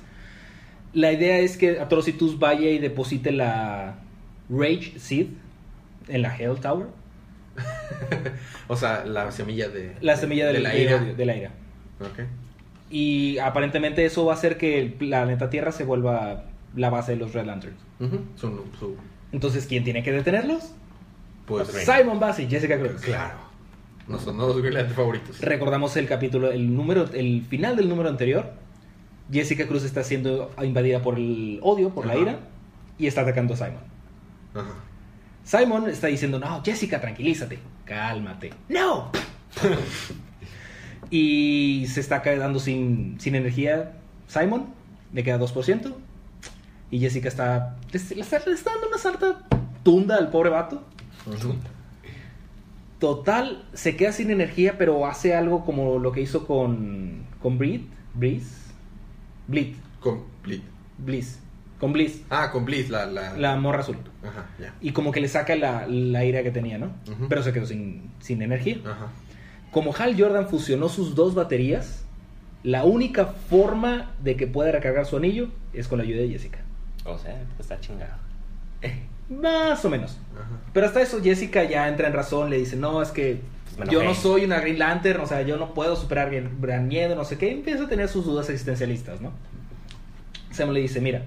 [SPEAKER 2] la idea es que Atrocitus vaya y deposite la Rage Seed en la Hell Tower.
[SPEAKER 1] O sea, la semilla de...
[SPEAKER 2] La semilla
[SPEAKER 1] de la ira.
[SPEAKER 2] de la ira.
[SPEAKER 1] Ok.
[SPEAKER 2] Y aparentemente eso va a hacer que el planeta Tierra se vuelva la base de los Red Lanterns.
[SPEAKER 1] Ujú. Su- su-
[SPEAKER 2] Entonces, ¿quién tiene que detenerlos?
[SPEAKER 1] pues...
[SPEAKER 2] Simon Bass y Jessica Cruz.
[SPEAKER 1] Claro. No son dos Green Lantern favoritos.
[SPEAKER 2] Recordamos el capítulo, el número, el final del número anterior. Jessica Cruz está siendo invadida por el odio, por la ira, y está atacando a Simon.
[SPEAKER 1] Ajá.
[SPEAKER 2] Simon está diciendo, no, Jessica, tranquilízate, cálmate. No. y se está quedando sin, sin energía Simon, le queda 2%. Y Jessica está, le está, le está dando una sarta tunda al pobre vato. Total, se queda sin energía, pero hace algo como lo que hizo con, con Breed, Breeze, Bleed,
[SPEAKER 1] Complete.
[SPEAKER 2] Bliss, con Bliss,
[SPEAKER 1] Ah, con Bliss, la... la...
[SPEAKER 2] la morra azul.
[SPEAKER 1] Ajá, ya.
[SPEAKER 2] Y como que le saca la, la ira que tenía, ¿no? Pero se quedó sin, sin energía.
[SPEAKER 1] Ajá.
[SPEAKER 2] como Hal Jordan fusionó sus dos baterías, la única forma de que pueda recargar su anillo es con la ayuda de Jessica.
[SPEAKER 4] O sea, está chingado.
[SPEAKER 2] Más o menos.
[SPEAKER 1] Ajá.
[SPEAKER 2] Pero hasta eso Jessica ya entra en razón, le dice, no, es que
[SPEAKER 4] Me
[SPEAKER 2] yo
[SPEAKER 4] enojé".
[SPEAKER 2] no soy una Green Lantern, o sea, yo no puedo superar bien- gran miedo, no sé qué. Empieza a tener sus dudas existencialistas, ¿no? Sam le dice, mira,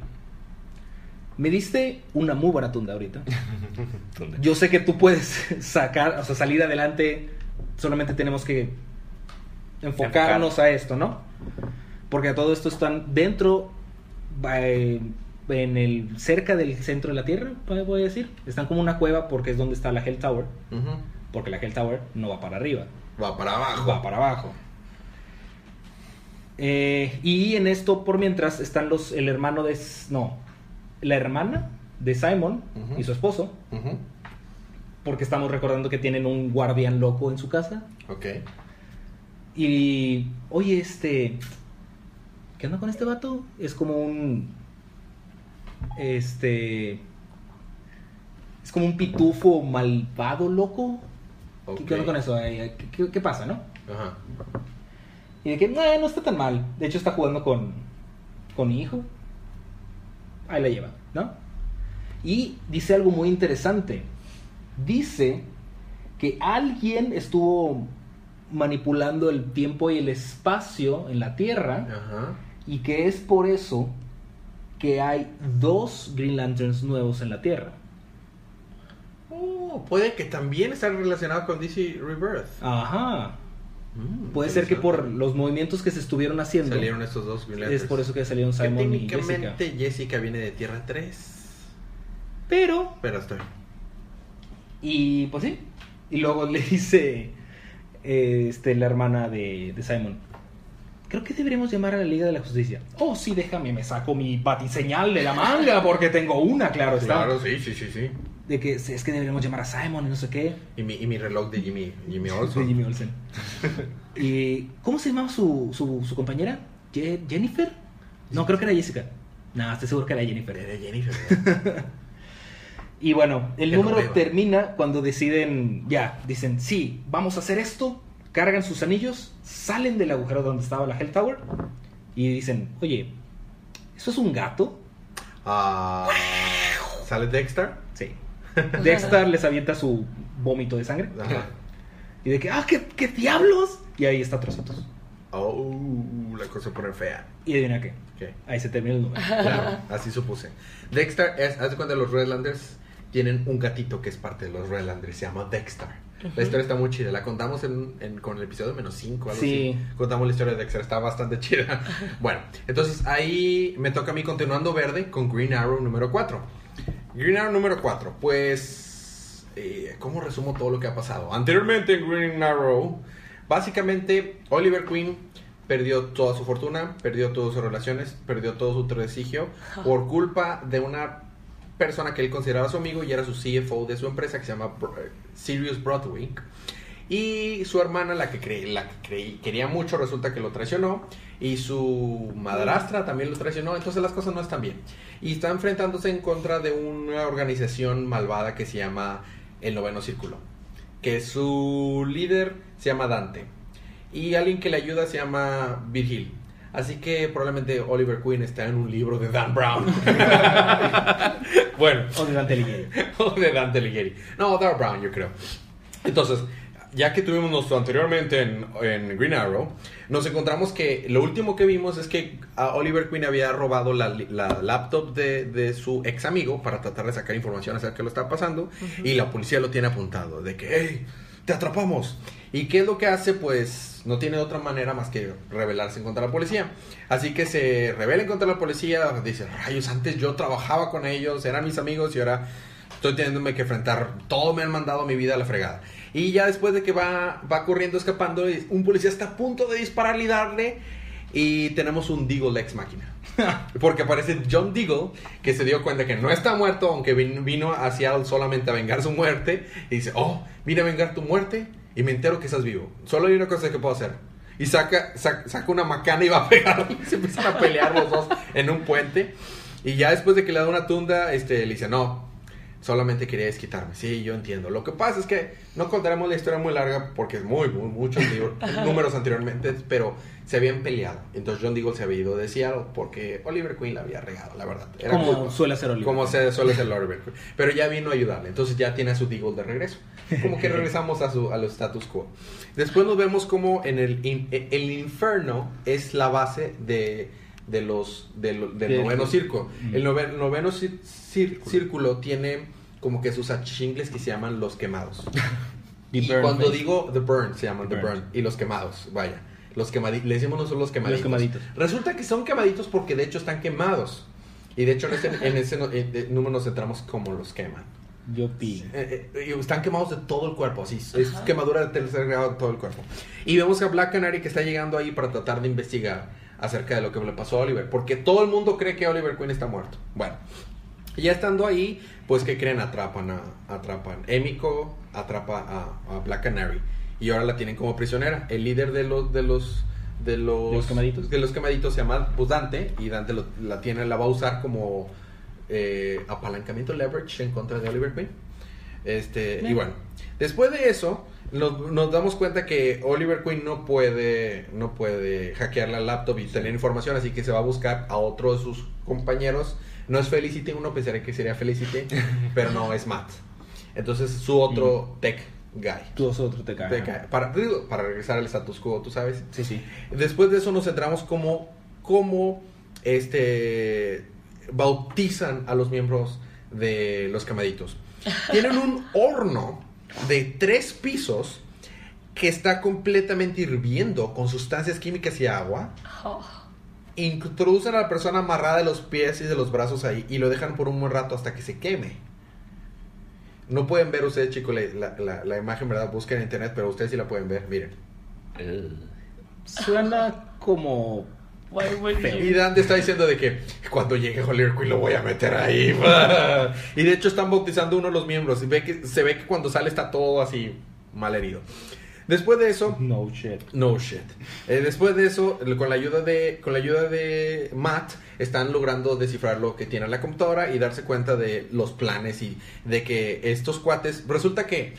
[SPEAKER 2] me diste una muy buena tunda ahorita. Yo sé que tú puedes sacar, o sea, salir adelante, solamente tenemos que enfocarnos a esto, ¿no? Porque a todo esto están dentro, eh, en el, cerca del centro de la Tierra, voy a decir. Están como una cueva porque es donde está la Hell Tower, porque la Hell Tower no va para arriba,
[SPEAKER 1] Va para abajo.
[SPEAKER 2] va para abajo. Eh, y en esto, por mientras, están los, el hermano de... No, la hermana de Simon y su esposo, porque estamos recordando que tienen un guardián loco en su casa.
[SPEAKER 1] Ok.
[SPEAKER 2] Y, oye, este, ¿qué onda con este vato? Es como un, este, es como un pitufo malvado loco. ¿Qué-
[SPEAKER 1] Ok.
[SPEAKER 2] ¿Qué onda con eso? ¿Qué, qué- qué pasa, no?
[SPEAKER 1] Ajá.
[SPEAKER 2] Y de que, no, no está tan mal. De hecho, está jugando con, con mi hijo. Ahí la lleva, ¿no? Y dice algo muy interesante. Dice que alguien estuvo manipulando el tiempo y el espacio en la Tierra
[SPEAKER 1] Ajá.
[SPEAKER 2] y que es por eso que hay dos Green Lanterns nuevos en la Tierra.
[SPEAKER 1] Oh, puede que también esté relacionado con DC Rebirth.
[SPEAKER 2] Ajá.
[SPEAKER 1] Mm,
[SPEAKER 2] Puede ser que por los movimientos que se estuvieron haciendo
[SPEAKER 1] salieron estos dos Green
[SPEAKER 2] es por eso que salieron
[SPEAKER 1] Que
[SPEAKER 2] Simon y Jessica.
[SPEAKER 1] Jessica. viene de Tierra 3.
[SPEAKER 2] Pero
[SPEAKER 1] Pero estoy.
[SPEAKER 2] Y pues sí. Y luego le dice eh, este, la hermana de, de Simon. Creo que deberíamos llamar a la Liga de la Justicia. Oh, sí, déjame, me saco mi batiseñal de la manga porque tengo una, claro está.
[SPEAKER 1] Claro, sí, sí, sí, sí.
[SPEAKER 2] De que es que deberíamos llamar a Simon y no sé qué.
[SPEAKER 1] Y mi, y mi reloj de Jimmy, Jimmy
[SPEAKER 2] De
[SPEAKER 1] Olsen.
[SPEAKER 2] Jimmy Olsen. ¿Y cómo se llamaba su, su, su compañera? ¿Je- ¿Jennifer? No, creo que era Jessica. No, estoy seguro que era Jennifer.
[SPEAKER 1] Era Jennifer.
[SPEAKER 2] Y bueno, el
[SPEAKER 1] Qué
[SPEAKER 2] número termina cuando deciden, ya, dicen, sí, vamos a hacer esto, cargan sus anillos, salen del agujero donde estaba la Hell Tower y dicen, oye, ¿eso es un gato?
[SPEAKER 1] Ah, ¿Sale Dexter?
[SPEAKER 2] Sí. Dexter les avienta su vómito de sangre
[SPEAKER 1] Ajá.
[SPEAKER 2] y de que, ah, ¿qué, qué diablos? Y ahí está trocitos.
[SPEAKER 1] Oh, la cosa pone fea.
[SPEAKER 2] Y adivina qué,
[SPEAKER 1] ¿Qué?
[SPEAKER 2] ahí se termina el número.
[SPEAKER 1] Claro, así supuse. Dexter es, haz de cuenta, los Redlanders tienen un gatito que es parte de los Redlanders, se llama Dexter. La historia está muy chida, la contamos en, en- con el episodio menos 5, algo
[SPEAKER 2] Sí.
[SPEAKER 1] así. Contamos la historia de Dexter, está bastante chida. Bueno, entonces ahí me toca a mí continuando verde con Green Arrow número 4. Green Arrow número 4, pues... eh, ¿Cómo resumo todo lo que ha pasado? Anteriormente en Green Arrow, básicamente Oliver Queen perdió toda su fortuna, perdió todas sus relaciones, perdió todo su prestigio por culpa de una persona que él consideraba su amigo y era su CFO de su empresa que se llama eh, Sirius Broadwing. Y su hermana, la que, cre- la que quería mucho, resulta que lo traicionó. Y su madrastra también lo traicionó. Entonces las cosas no están bien. Y está enfrentándose en contra de una organización malvada que se llama El Noveno Círculo. Que su líder se llama Dante. Y alguien que le ayuda se llama Virgil. Así que probablemente Oliver Queen está en un libro de Dan Brown. bueno,
[SPEAKER 2] O de Dante Alighieri.
[SPEAKER 1] o de Dante Alighieri. No, Dan Brown, yo creo. Entonces, ya que tuvimos nuestro anteriormente en, en Green Arrow, nos encontramos que lo último que vimos es que a Oliver Queen había robado la, la laptop de, de su ex amigo para tratar de sacar información acerca de lo que estaba pasando y la policía lo tiene apuntado de que, hey, te atrapamos. ¿Y qué es lo que hace? Pues no tiene otra manera más que rebelarse contra la policía. Así que se rebela en contra la policía, dice, rayos, antes yo trabajaba con ellos, eran mis amigos y ahora estoy teniéndome que enfrentar, todo me han mandado mi vida a la fregada. Y ya después de que va, va corriendo, escapando, un policía está a punto de dispararle y darle. Y tenemos un Deagle ex máquina. Porque aparece John Deagle, que se dio cuenta que no está muerto, aunque vin- vino a Seattle solamente a vengar su muerte. Y dice, oh, vine a vengar tu muerte y me entero que estás vivo. Solo hay una cosa que puedo hacer. Y saca, saca, saca una macana y va a pegarle. Se empiezan a pelear los dos en un puente. Y ya después de que le da una tunda, este, le dice, no, Solamente quería desquitarme. Sí, yo entiendo. Lo que pasa es que no contaremos la historia muy larga porque es muy, muy muchos números anteriormente, pero se habían peleado. Entonces John Deagle se había ido de Seattle porque Oliver Queen la había regado, la verdad. Era
[SPEAKER 2] Como
[SPEAKER 1] culpa.
[SPEAKER 2] suele hacer Oliver.
[SPEAKER 1] Como se suele hacer Oliver Queen. Pero ya vino a ayudarle. Entonces ya tiene a su Deagle de regreso. Como que regresamos a su a los status quo. Después nos vemos como en el, in- el infierno es la base de, de los de lo- del
[SPEAKER 2] Del-
[SPEAKER 1] noveno circo.
[SPEAKER 2] Mm.
[SPEAKER 1] El nove- noveno cir- cir- círculo tiene como que sus achingles que se llaman los quemados.
[SPEAKER 2] The
[SPEAKER 1] y
[SPEAKER 2] Burn
[SPEAKER 1] cuando digo The Burn, se llaman
[SPEAKER 2] The
[SPEAKER 1] The,
[SPEAKER 2] Burn.
[SPEAKER 1] Burn. Y los quemados, vaya. Los quemaditos. Le decimos nosotros los quemaditos.
[SPEAKER 2] quemaditos.
[SPEAKER 1] Resulta que son quemaditos porque de hecho están quemados. Y de hecho en ese, en número nos centramos como los queman.
[SPEAKER 2] Yo pi.
[SPEAKER 1] Eh, eh, están quemados de todo el cuerpo, así. Es
[SPEAKER 3] Ajá.
[SPEAKER 1] quemadura de tercer grado de todo el cuerpo. Y vemos a Black Canary que está llegando ahí para tratar de investigar acerca de lo que le pasó a Oliver. Porque todo el mundo cree que Oliver Queen está muerto. Bueno, ya estando ahí, pues que creen? Atrapan a atrapan. Emiko atrapa a, a Black Canary. Y ahora la tienen como prisionera. El líder de los de los de los,
[SPEAKER 2] ¿De los quemaditos?
[SPEAKER 1] de los quemaditos se llama pues, Dante y Dante lo- la tiene la va a usar como eh, apalancamiento leverage en contra de Oliver Queen. Este, y bueno, después de eso nos, nos damos cuenta que Oliver Queen no puede no puede hackear la laptop y tener información, así que se va a buscar a otro de sus compañeros. No es Felicity, uno pensaría que sería Felicity, pero no es Matt. Entonces su otro tech guy.
[SPEAKER 2] Tú otro te cae.
[SPEAKER 1] Tech guy. Para, digo, para regresar al status quo, tú sabes.
[SPEAKER 2] Sí, sí.
[SPEAKER 1] Después de eso nos centramos como, como este, bautizan a los miembros de los quemaditos. Tienen un horno de tres pisos que está completamente hirviendo con sustancias químicas y agua.
[SPEAKER 3] Oh,
[SPEAKER 1] Introducen a la persona amarrada de los pies y de los brazos ahí y lo dejan por un buen rato hasta que se queme. No pueden ver ustedes, chicos, la, la- la- imagen, ¿verdad? Busquen en internet, pero ustedes sí la pueden ver. Miren.
[SPEAKER 2] Suena como.
[SPEAKER 1] Y? Dante está diciendo de que cuando llegue Oliver Queen lo voy a meter ahí. y de hecho están bautizando uno de los miembros. Y ve que, se ve que cuando sale está todo así mal herido. Después de eso,
[SPEAKER 2] No shit.
[SPEAKER 1] no shit. Eh, después de eso, con la ayuda de con la ayuda de Matt, están logrando descifrar lo que tiene la computadora y darse cuenta de los planes y de que estos cuates. Resulta que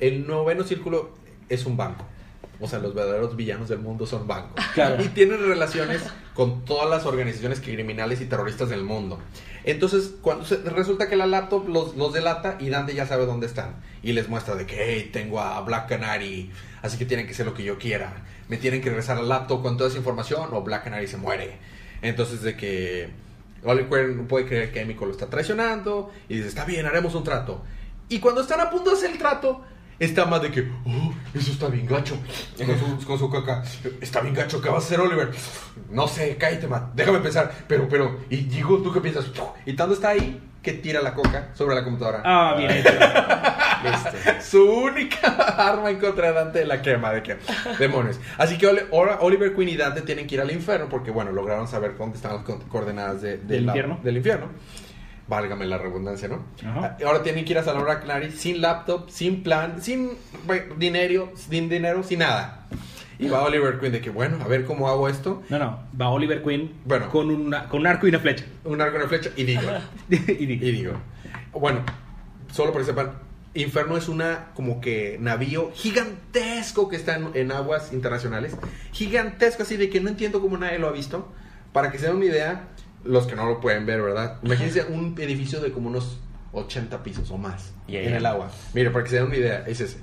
[SPEAKER 1] el noveno círculo es un banco. O sea, los verdaderos villanos del mundo son bancos.
[SPEAKER 2] Claro.
[SPEAKER 1] Y tienen relaciones con todas las organizaciones criminales y terroristas del mundo. Entonces, cuando se- resulta que la laptop los, los delata y Dante ya sabe dónde están. Y les muestra de que, hey, tengo a Black Canary, así que tienen que hacer lo que yo quiera. Me tienen que regresar al laptop con toda esa información o Black Canary se muere. Entonces, de que Oliver puede creer que Emiko lo está traicionando y dice, está bien, haremos un trato. Y cuando están a punto de hacer el trato, está más de que, oh, eso está bien gacho. Con su, con su caca, está bien gacho, ¿qué vas a hacer, Oliver? No sé, cállate, Matt, déjame pensar. Pero, pero, y digo, ¿tú qué piensas? Y tanto está ahí que tira la coca sobre la computadora.
[SPEAKER 2] Ah, bien hecho.
[SPEAKER 4] Listo.
[SPEAKER 1] Su única arma en contra de Dante la quema, de que demonios. Así que ahora Oliver Queen y Dante tienen que ir al infierno porque, bueno, lograron saber dónde están las co- coordenadas de- de
[SPEAKER 2] ¿Del
[SPEAKER 1] la-
[SPEAKER 2] infierno?
[SPEAKER 1] del infierno. Válgame la redundancia, ¿no?
[SPEAKER 2] Ajá.
[SPEAKER 1] Ah, Ahora tienen que ir a salvar a Clary sin laptop, sin plan, sin dinero, sin dinero, sin nada. Y va Oliver Queen de que, bueno, a ver cómo hago esto.
[SPEAKER 2] No, no. Va Oliver Queen
[SPEAKER 1] Bueno.
[SPEAKER 2] con, una, con un arco y una flecha.
[SPEAKER 1] Un arco y una flecha y digo.
[SPEAKER 2] y digo,
[SPEAKER 1] bueno, solo para que sepan, Inferno es una como que navío gigantesco que está en, en aguas internacionales. Gigantesco, así de que no entiendo cómo nadie lo ha visto. Para que se den una idea, los que no lo pueden ver, ¿verdad? Imagínense un edificio de como unos 80 pisos o más
[SPEAKER 4] Y ahí
[SPEAKER 1] en el agua. Mire, para que se den una idea, es ese.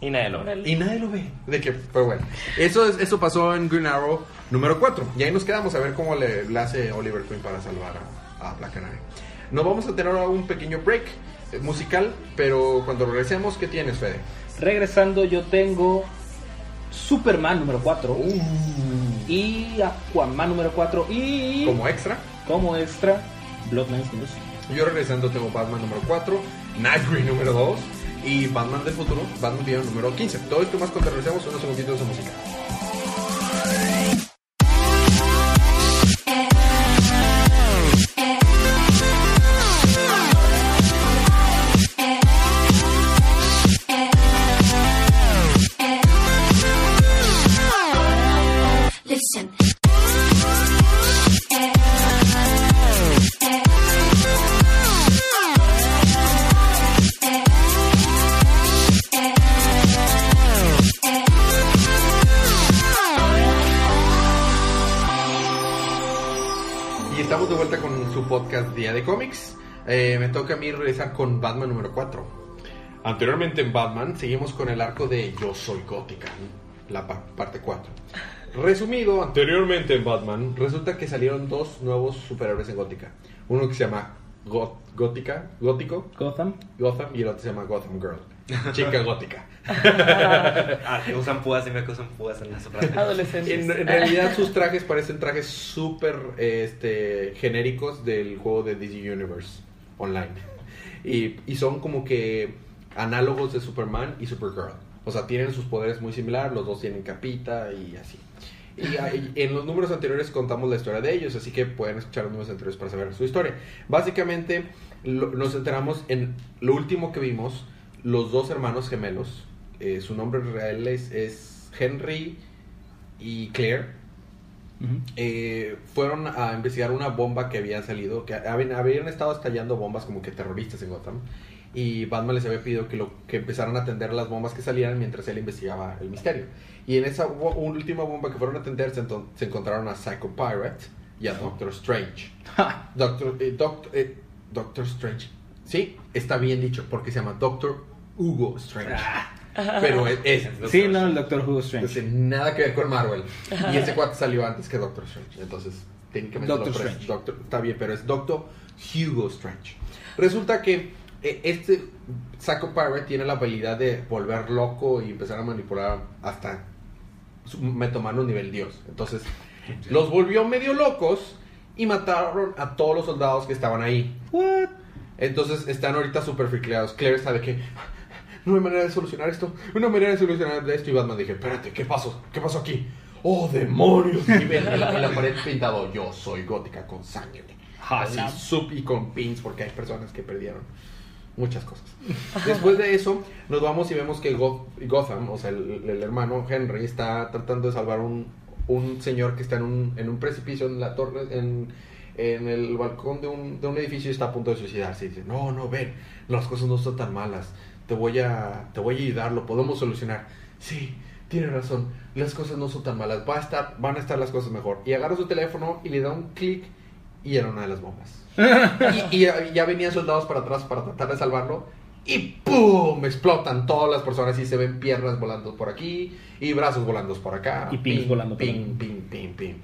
[SPEAKER 4] Y nadie lo ve.
[SPEAKER 1] Y nadie lo ve. De que, pero bueno. Eso, es, eso pasó en Green Arrow número 4. Y ahí nos quedamos a ver cómo le, le hace Oliver Queen para salvar a, a Black Canary. Nos vamos a tener ahora un pequeño break eh, musical, pero cuando regresemos, ¿qué tienes, Fede?
[SPEAKER 2] regresando, yo tengo Superman número 4
[SPEAKER 1] Uh.
[SPEAKER 2] y Aquaman número 4 y
[SPEAKER 1] Como extra,
[SPEAKER 2] como extra Bloodlines número 5.
[SPEAKER 1] yo regresando tengo Batman número 4, Nightwing número 2 y Batman del futuro, Batman Beyond número 15. Todo esto más cuando regresemos unos segunditos de música. De Cómics. Eh, me toca a mí regresar con Batman número 4. Anteriormente en Batman seguimos con el arco de Yo Soy Gótica, la pa- parte 4. Resumido, anteriormente en Batman, resulta que salieron dos nuevos superhéroes en Gótica. Uno que se llama Gó- Gótica, Gótico,
[SPEAKER 2] Gotham.
[SPEAKER 1] Gotham, y el otro se llama Gotham Girl, chica gótica.
[SPEAKER 4] Ah, que usan púas y me que usan púas en la soprano.
[SPEAKER 3] Adolescentes.
[SPEAKER 1] En, en realidad sus trajes parecen trajes súper este, genéricos del juego de DC Universe Online. Y, y son como que análogos de Superman y Supergirl. O sea, tienen sus poderes muy similares, los dos tienen capita y así. Y en los números anteriores contamos la historia de ellos, así que pueden escuchar los números anteriores para saber su historia. Básicamente, lo- nos enteramos en lo último que vimos, los dos hermanos gemelos, eh, su nombre real es, es Henry y Claire, eh, fueron a investigar una bomba que había salido, que habían, habían estado estallando bombas como que terroristas en Gotham. Y Batman les había pedido que, lo, que empezaran a atender las bombas que salieran mientras él investigaba el misterio. Y en esa última bomba que fueron a atender se, encontraron a Psycho Pirate y a Doctor Strange. Doctor, eh, Doct- eh, Doctor Strange. Sí, está bien dicho, porque se llama Doctor Hugo Strange. Pero es, es-
[SPEAKER 2] Sí, no, el Doctor Who Strange.
[SPEAKER 1] entonces, nada que ver con Marvel. Y ese cuate salió antes que Doctor Strange. Entonces, técnicamente
[SPEAKER 2] Doctor
[SPEAKER 1] lo
[SPEAKER 2] Strange.
[SPEAKER 1] Doctor- está bien, pero es Doctor Hugo Strange. Resulta que este Psycho Pirate tiene la habilidad de volver loco y empezar a manipular hasta su metomano nivel Dios. Entonces, los volvió medio locos y mataron a todos los soldados que estaban ahí.
[SPEAKER 2] What?
[SPEAKER 1] Entonces están ahorita súper friqueados. Claire sabe que no hay manera de solucionar esto. No hay manera de solucionar esto. Y Batman dije, espérate, ¿qué pasó? ¿Qué pasó aquí? ¡Oh, demonios! Y ven en la, en la pared pintado, yo soy gótica con sangre. Así,
[SPEAKER 2] Jala.
[SPEAKER 1] sub y con pins, porque hay personas que perdieron muchas cosas. Después de eso, nos vamos y vemos que Go- Gotham, o sea, el, el hermano Henry, está tratando de salvar un, un señor que está en un, en un precipicio en la torre, en, en el balcón de un, de un edificio y está a punto de suicidarse. Y dice, no, no, ven, las cosas no son tan malas. Te voy a, te voy a ayudar, lo podemos solucionar. Sí, tiene razón, las cosas no son tan malas, va a estar, van a estar las cosas mejor. Y agarra su teléfono y le da un clic y era una de las bombas. y, y ya- ya venían soldados para atrás para tratar de salvarlo. Y ¡pum! Explotan todas las personas y se ven piernas volando por aquí y brazos volando por acá.
[SPEAKER 2] Y pins
[SPEAKER 1] Pin,
[SPEAKER 2] volando por
[SPEAKER 1] pin,
[SPEAKER 2] aquí.
[SPEAKER 1] pin, pin, pin.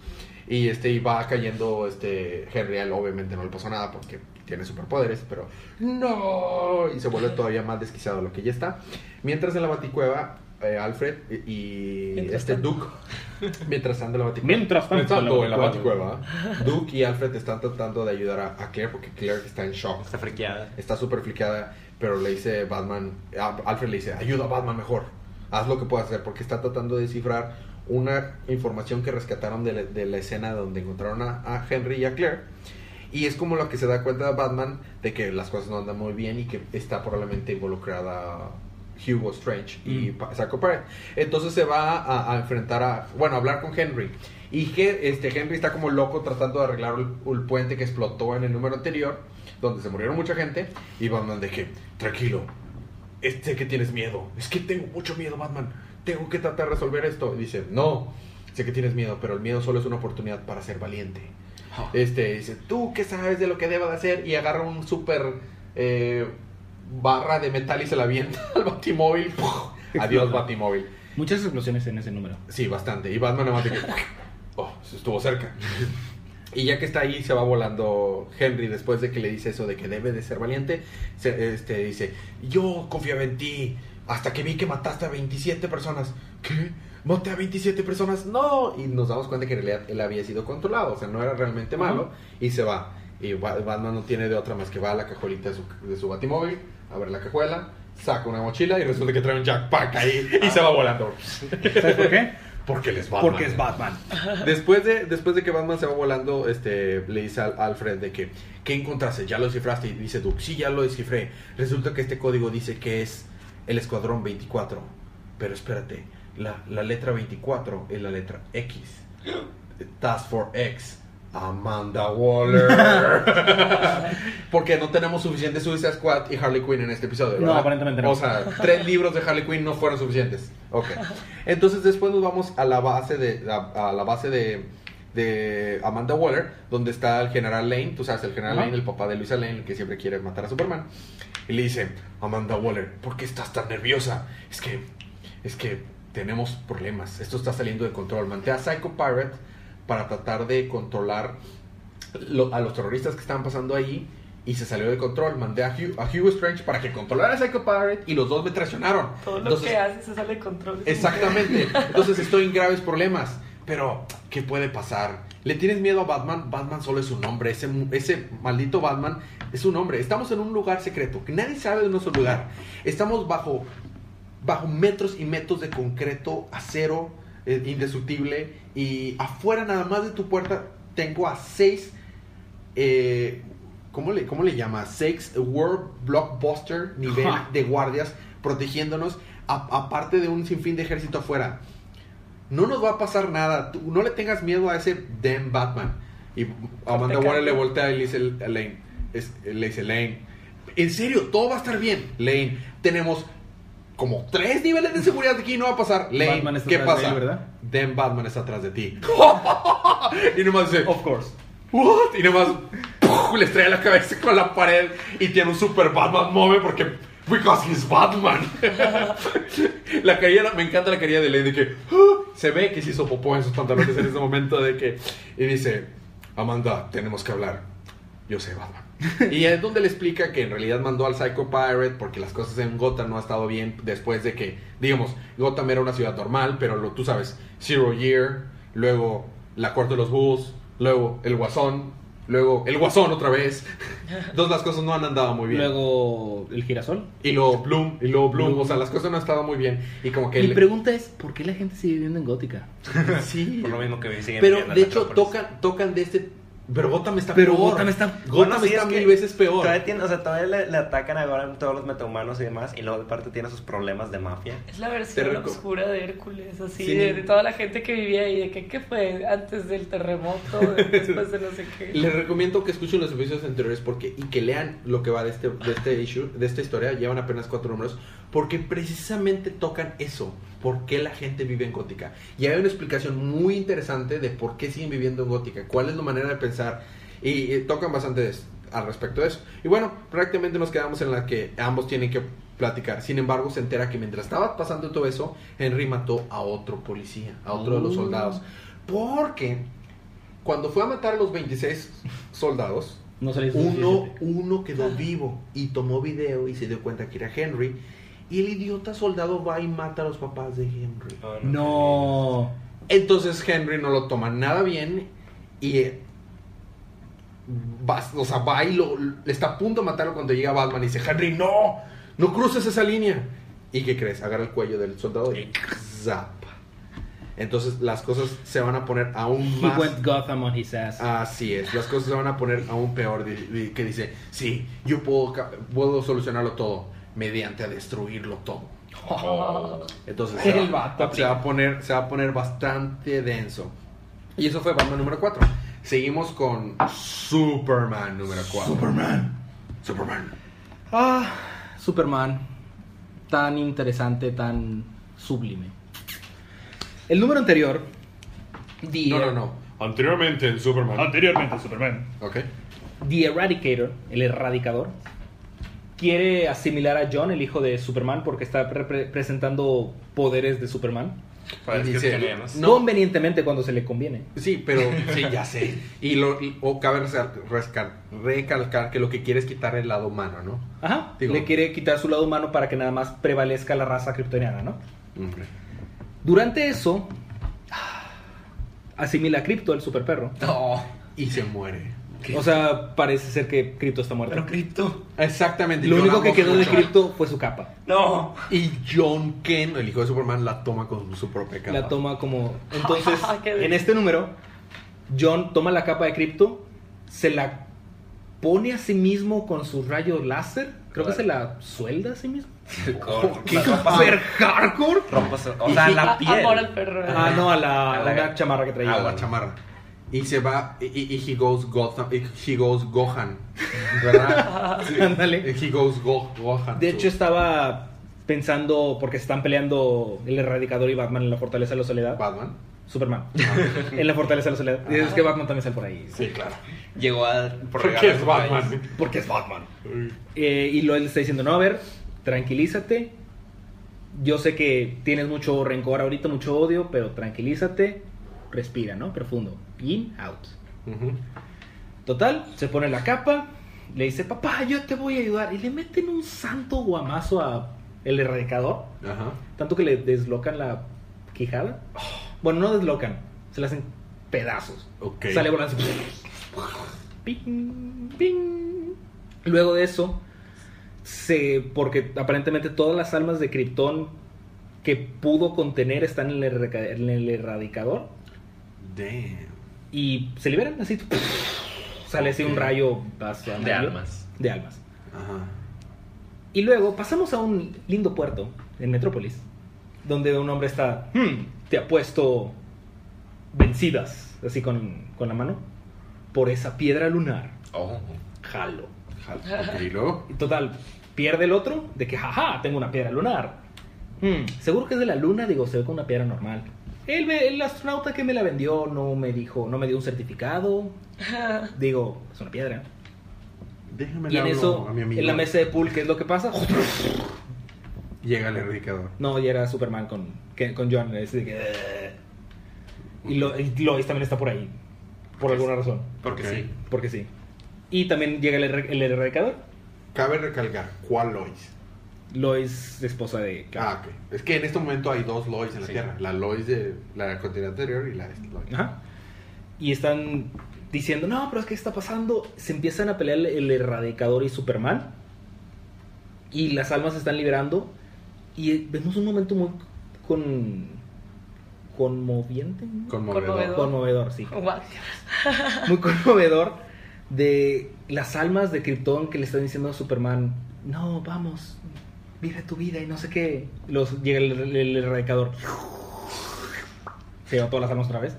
[SPEAKER 1] Y este y va cayendo este Henry, obviamente no le pasó nada porque tiene superpoderes, pero no y se vuelve todavía más desquiciado de lo que ya está. Mientras en la baticueva eh, Alfred y, este
[SPEAKER 3] tanto.
[SPEAKER 1] Duke mientras tanto en la baticueva
[SPEAKER 2] Mientras tanto,
[SPEAKER 1] en la baticueva Duke y Alfred están tratando de ayudar a, a Claire porque Claire está en shock
[SPEAKER 4] Está friqueada.
[SPEAKER 1] está súper fliqueada, pero le dice Batman, Alfred le dice, ayuda a Batman mejor, haz lo que puedas hacer, porque está tratando de descifrar una información que rescataron de la, de la escena donde encontraron a, a Henry y a Claire. Y es como lo que se da cuenta Batman de que las cosas no andan muy bien y que está probablemente involucrada Hugo Strange y
[SPEAKER 2] Mm.
[SPEAKER 1] Pa- Psycho Pirate. Entonces se va a, a enfrentar a, bueno, a hablar con Henry. Y que este Henry está como loco tratando de arreglar el, el puente que explotó en el número anterior, donde se murieron mucha gente. Y Batman de que, tranquilo, es- sé que tienes miedo. Es que tengo mucho miedo, Batman. Tengo que tratar de resolver esto. Y dice, no, sé que tienes miedo, pero el miedo solo es una oportunidad para ser valiente. Este, dice, ¿tú qué sabes de lo que debo de hacer? Y agarra un super eh, barra de metal y se la avienta al batimóvil. Adiós, batimóvil.
[SPEAKER 2] Muchas explosiones en ese número.
[SPEAKER 1] Sí, bastante. Y Batman nada más de que, oh, se estuvo cerca. Y ya que está ahí, se va volando Henry después de que le dice eso de que debe de ser valiente. Se, este, dice, yo confiaba en ti hasta que vi que mataste a 27 personas. ¿Qué? ¿Maté a 27 personas? No. Y nos damos cuenta que en realidad él había sido controlado, o sea, no era realmente malo. Y se va. Y Ba- Batman no tiene de otra más que va a la cajolita de su, de su batimóvil, abre la cajuela, saca una mochila y resulta que trae un jackpack ahí y se va volando.
[SPEAKER 2] ¿Sabes por qué?
[SPEAKER 1] Porque él es Batman.
[SPEAKER 2] Porque es Batman.
[SPEAKER 1] Después de, después de que Batman se va volando, este, le dice al Alfred de que, ¿qué encontraste? ¿Ya lo descifraste? Y dice Duke, sí, ya lo descifré. Resulta que este código dice que es el Escuadrón 24. Pero espérate, la, la letra 24 es la letra X. Task Force X. Amanda Waller. Porque no tenemos suficiente Suicide Squad y Harley Quinn en este episodio.
[SPEAKER 2] No, aparentemente no.
[SPEAKER 1] O sea, tres libros de Harley Quinn no fueron suficientes. Ok. Entonces después nos vamos a la base de a, a la base de de Amanda Waller, donde está el general Lane, tú sabes, el general. Lane, el papá de Luisa Lane, el que siempre quiere matar a Superman. Y le dice, Amanda Waller, ¿por qué estás tan nerviosa? Es que, es que tenemos problemas, esto está saliendo de control. Mandé a Psycho Pirate para tratar de controlar lo- a los terroristas que estaban pasando ahí y se salió de control. Mandé a, Hugh, a Hugo Strange para que controlara a Psycho Pirate y los dos me traicionaron.
[SPEAKER 3] Todo lo
[SPEAKER 1] Entonces,
[SPEAKER 3] que hace se sale de control.
[SPEAKER 1] Exactamente. Entonces estoy en graves problemas. Pero, ¿qué puede pasar? ¿Le tienes miedo a Batman? Batman solo es un hombre. Ese, ese maldito Batman es un hombre. Estamos en un lugar secreto que nadie sabe de nuestro lugar. Estamos bajo, bajo metros y metros de concreto, acero, eh, indestructible. Y afuera, nada más de tu puerta, tengo a seis. eh, ¿cómo, le, ¿Cómo le llama? Seis World Blockbuster nivel
[SPEAKER 2] Ajá.
[SPEAKER 1] de guardias protegiéndonos. aparte de un sinfín de ejército afuera. No nos va a pasar nada. Tú no le tengas miedo a ese damn Batman. Y Amanda Waller le voltea y le dice Lane. es- le dice Lane. En serio, todo va a estar bien. Lane, tenemos como tres niveles de seguridad aquí. No va a pasar. Lane,
[SPEAKER 2] Batman está
[SPEAKER 1] ¿qué
[SPEAKER 2] atrás
[SPEAKER 1] pasa?
[SPEAKER 2] de él, ¿verdad?
[SPEAKER 1] Damn Batman está atrás de ti. y nomás dice,
[SPEAKER 2] Of course.
[SPEAKER 1] What? Y nomás ¡puf! le estrella la cabeza con la pared y tiene un super Batman move porque because he's Batman. la carilla, me encanta la carilla de Lane de que ¡ah! se ve que se hizo popó en sus pantalones en ese momento de que y dice, "Amanda, tenemos que hablar. Yo sé Batman." y es donde le explica que en realidad mandó al Psycho Pirate porque las cosas en Gotham no han estado bien después de que, digamos, Gotham era una ciudad normal, pero lo, tú sabes, Zero Year, luego la Corte de los Búhos, luego el Guasón, luego el Guasón otra vez. Entonces las cosas no han andado muy bien.
[SPEAKER 2] Luego el girasol.
[SPEAKER 1] y luego Bloom, y luego Bloom,
[SPEAKER 2] Bloom.
[SPEAKER 1] o sea, las cosas no han estado muy bien. Y como que...
[SPEAKER 2] Mi
[SPEAKER 1] le-
[SPEAKER 2] pregunta es, ¿por qué la gente sigue viviendo en Gótica?
[SPEAKER 1] sí.
[SPEAKER 4] Por lo mismo que siguen
[SPEAKER 1] Pero
[SPEAKER 4] viviendo en
[SPEAKER 1] de hecho tocan, tocan de este... Pero Gotham está
[SPEAKER 2] Pero
[SPEAKER 1] peor.
[SPEAKER 2] Gotham está-
[SPEAKER 1] Gotham
[SPEAKER 4] Bueno, sí,
[SPEAKER 1] está
[SPEAKER 4] es que
[SPEAKER 1] mil veces peor.
[SPEAKER 4] Todavía, tiene- o sea, todavía le, le atacan ahora todos los metahumanos y demás. Y luego, aparte, tiene sus problemas de mafia.
[SPEAKER 3] Es la versión oscura de Hércules, así,
[SPEAKER 1] Sí.
[SPEAKER 3] de, de toda la gente que vivía ahí, de que qué fue antes del terremoto, de- después de no sé qué.
[SPEAKER 1] Les recomiendo que escuchen los episodios anteriores porque y que lean lo que va de este, de este issue, de esta historia. Llevan apenas cuatro números porque precisamente tocan eso. ¿Por qué la gente vive en Gótica? Y hay una explicación muy interesante de por qué siguen viviendo en Gótica. ¿Cuál es la manera de pensar? Y, tocan bastante al respecto de eso. Y bueno, prácticamente nos quedamos en la que ambos tienen que platicar. Sin embargo, se entera que mientras estaba pasando todo eso, Henry mató a otro policía, a otro de los
[SPEAKER 2] Oh.
[SPEAKER 1] soldados. Porque cuando fue a matar a los 26 soldados,
[SPEAKER 2] No
[SPEAKER 1] uno, uno quedó vivo y tomó video y se dio cuenta que era Henry. Y el idiota soldado va y mata a los papás de Henry.
[SPEAKER 2] No.
[SPEAKER 1] Entonces Henry no lo toma nada bien y va, o sea, va y lo, está a punto de matarlo cuando llega Batman y dice, Henry, no, no cruces esa línea. ¿Y qué crees? Agarra el cuello del soldado y zap. Entonces las cosas se van a poner aún
[SPEAKER 2] He
[SPEAKER 1] más...
[SPEAKER 2] went Gotham on his ass.
[SPEAKER 1] Así es, las cosas se van a poner aún peor. Que dice, sí, yo puedo, puedo solucionarlo todo mediante a destruirlo todo. Entonces se va,
[SPEAKER 2] vato,
[SPEAKER 1] se va a poner, se va a poner bastante denso. Y eso fue Batman número 4. Seguimos con Superman número 4. Superman. Superman.
[SPEAKER 2] Ah, Superman. Tan interesante, tan sublime. El número anterior. The,
[SPEAKER 1] No, no, no. Anteriormente en Superman.
[SPEAKER 2] Anteriormente Superman.
[SPEAKER 1] Ok.
[SPEAKER 2] The Eradicator, el erradicador, quiere asimilar a John, el hijo de Superman, porque está repre- presentando poderes de Superman.
[SPEAKER 4] Para
[SPEAKER 1] Y dice,
[SPEAKER 4] descripciones.
[SPEAKER 1] No.
[SPEAKER 2] Convenientemente cuando se le conviene.
[SPEAKER 1] Sí, pero sí, ya sé. Y, lo, y- o cabe rescal- recalcar que lo que quiere es quitar el lado humano, ¿no?
[SPEAKER 2] Ajá.
[SPEAKER 1] Digo-
[SPEAKER 2] le quiere quitar su lado humano para que nada más prevalezca la raza kryptoniana, ¿no? Durante eso, asimila a Crypto, el super perro.
[SPEAKER 1] Y se muere.
[SPEAKER 2] O sea, parece ser que Crypto está muerto.
[SPEAKER 4] Pero Crypto.
[SPEAKER 1] Exactamente.
[SPEAKER 2] Lo único que quedó de. Crypto fue su capa.
[SPEAKER 4] No.
[SPEAKER 1] Y John Ken, el hijo de Superman, la toma con su propia capa.
[SPEAKER 2] La toma como... Entonces, en este número, John toma la capa de Crypto, se la pone a sí mismo con su rayo láser. Creo que se la suelda a sí mismo.
[SPEAKER 1] ¿Qué
[SPEAKER 2] Super hardcore.
[SPEAKER 4] o sea,
[SPEAKER 1] y-
[SPEAKER 4] la
[SPEAKER 3] A-
[SPEAKER 4] piel.
[SPEAKER 3] Amor al perro.
[SPEAKER 2] Ah, no, a la,
[SPEAKER 4] A la-
[SPEAKER 2] chamarra que traía.
[SPEAKER 1] A la chamarra. Y se va, y, y- y he goes Gotham, y he goes Gohan, ¿verdad? Sí.
[SPEAKER 2] Ándale.
[SPEAKER 1] He goes Go- Gohan.
[SPEAKER 2] De hecho, estaba pensando, porque se están peleando el Erradicador y Batman en la Fortaleza de la Soledad.
[SPEAKER 1] Batman.
[SPEAKER 2] Superman. en la Fortaleza de la Soledad. Y es que Batman también sale por ahí.
[SPEAKER 1] Sí, claro.
[SPEAKER 4] Llegó a... por
[SPEAKER 1] Porque es Batman.
[SPEAKER 4] país.
[SPEAKER 2] Porque es Batman. Eh, y lo él está diciendo, no, a ver, tranquilízate. Yo sé que tienes mucho rencor ahorita, mucho odio, pero tranquilízate. Respira, ¿no? Profundo. In, out. Total, se pone la capa, le dice, papá, yo te voy a ayudar. Y le meten un santo guamazo a el erradicador.
[SPEAKER 1] Ajá.
[SPEAKER 2] Tanto que le deslocan la quijada. Bueno, no deslocan, se la hacen pedazos.
[SPEAKER 1] Ok.
[SPEAKER 2] Sale volando. Ping, ping. Luego de eso, se, porque aparentemente todas las almas de Krypton que pudo contener están en el, en el erradicador
[SPEAKER 1] Damn.
[SPEAKER 2] Y se liberan así. Sale así un rayo
[SPEAKER 4] De almas.
[SPEAKER 2] De almas.
[SPEAKER 1] Ajá.
[SPEAKER 2] Y luego pasamos a un lindo puerto en Metrópolis, donde un hombre está, "Hmm, te apuesto vencidas, así con, con la mano, por esa piedra lunar.
[SPEAKER 4] Oh.
[SPEAKER 2] Jalo.
[SPEAKER 1] Jal- ok, y luego.
[SPEAKER 2] Total, pierde el otro de que, jaja, tengo una piedra lunar. Hmm, seguro que es de la luna, digo, se ve como una piedra normal. El, el astronauta que me la vendió no me dijo, no me dio un certificado. Digo, es una piedra.
[SPEAKER 1] Déjame
[SPEAKER 2] Y en eso,
[SPEAKER 1] a mi amigo.
[SPEAKER 2] en la mesa de pool, ¿qué es lo que pasa?
[SPEAKER 1] Llega el erradicador.
[SPEAKER 2] No, y era Superman con, que- con John. así de que, y, lo, y Lois también está por ahí. Por alguna razón.
[SPEAKER 4] Porque sí.
[SPEAKER 2] Porque sí. Y también llega el, el erradicador.
[SPEAKER 1] Cabe recalcar, ¿cuál Lois?
[SPEAKER 2] Lois, esposa de...
[SPEAKER 1] Ah, ok. Es que en este momento hay dos Lois en la
[SPEAKER 4] Sí.
[SPEAKER 1] Tierra. La Lois de la continente anterior y la de Lois.
[SPEAKER 2] Ajá. Y están diciendo, no, pero es que ¿qué está pasando. Se empiezan a pelear el erradicador y Superman. Y las almas se están liberando. Y vemos un momento muy con... conmoviente. ¿no?
[SPEAKER 1] Conmovedor.
[SPEAKER 3] Conmovedor.
[SPEAKER 2] Conmovedor, sí.
[SPEAKER 3] Guau.
[SPEAKER 2] muy conmovedor de las almas de Krypton que le están diciendo a Superman, no, vamos, vive tu vida y no sé qué. Los, llega el, el- el erradicador. Se lleva todas las almas otra vez.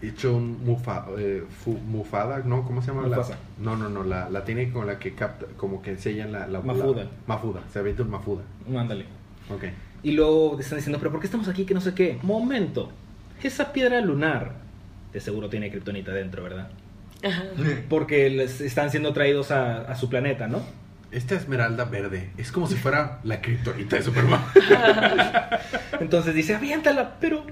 [SPEAKER 1] Hecho un mufa, eh, fu- mufada, ¿no? ¿Cómo se llama? La- no, no, no. La, la tiene con la que capta, como que sellan la... la
[SPEAKER 2] Mafuda.
[SPEAKER 1] la- mafuda. Se avienta un mafuda.
[SPEAKER 2] Mándale.
[SPEAKER 1] Ok.
[SPEAKER 2] Y luego están diciendo, pero ¿por qué estamos aquí? Que no sé qué. Momento. Esa piedra lunar, de seguro tiene kriptonita dentro, ¿verdad?
[SPEAKER 3] Ajá.
[SPEAKER 2] Porque les están siendo traídos a, a su planeta, ¿no?
[SPEAKER 1] Esta esmeralda verde es como si fuera la criptonita de Superman.
[SPEAKER 2] Entonces dice, aviéntala, pero,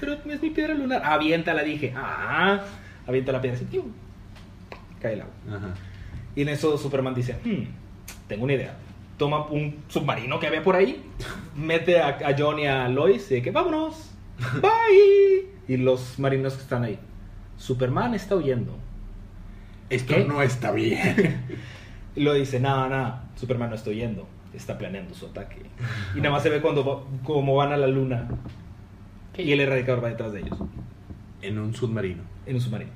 [SPEAKER 2] pero es mi piedra lunar. Aviéntala, dije. Ah, avienta la piedra. así, ¡pium! Cae el agua.
[SPEAKER 1] Ajá.
[SPEAKER 2] Y en eso Superman dice, "Hmm, tengo una idea. Toma un submarino que había por ahí, mete a, a John y a Lois y de que vámonos. Bye. Y los marinos que están ahí. Superman está huyendo.
[SPEAKER 1] Esto
[SPEAKER 2] ¿Qué?
[SPEAKER 1] no está bien.
[SPEAKER 2] Y lo dice, nada, nada, Superman no está huyendo. Está planeando su ataque. Y nada más se ve cuando va- como van a la luna. Y el erradicador va detrás de ellos.
[SPEAKER 1] en un submarino.
[SPEAKER 2] En un submarino.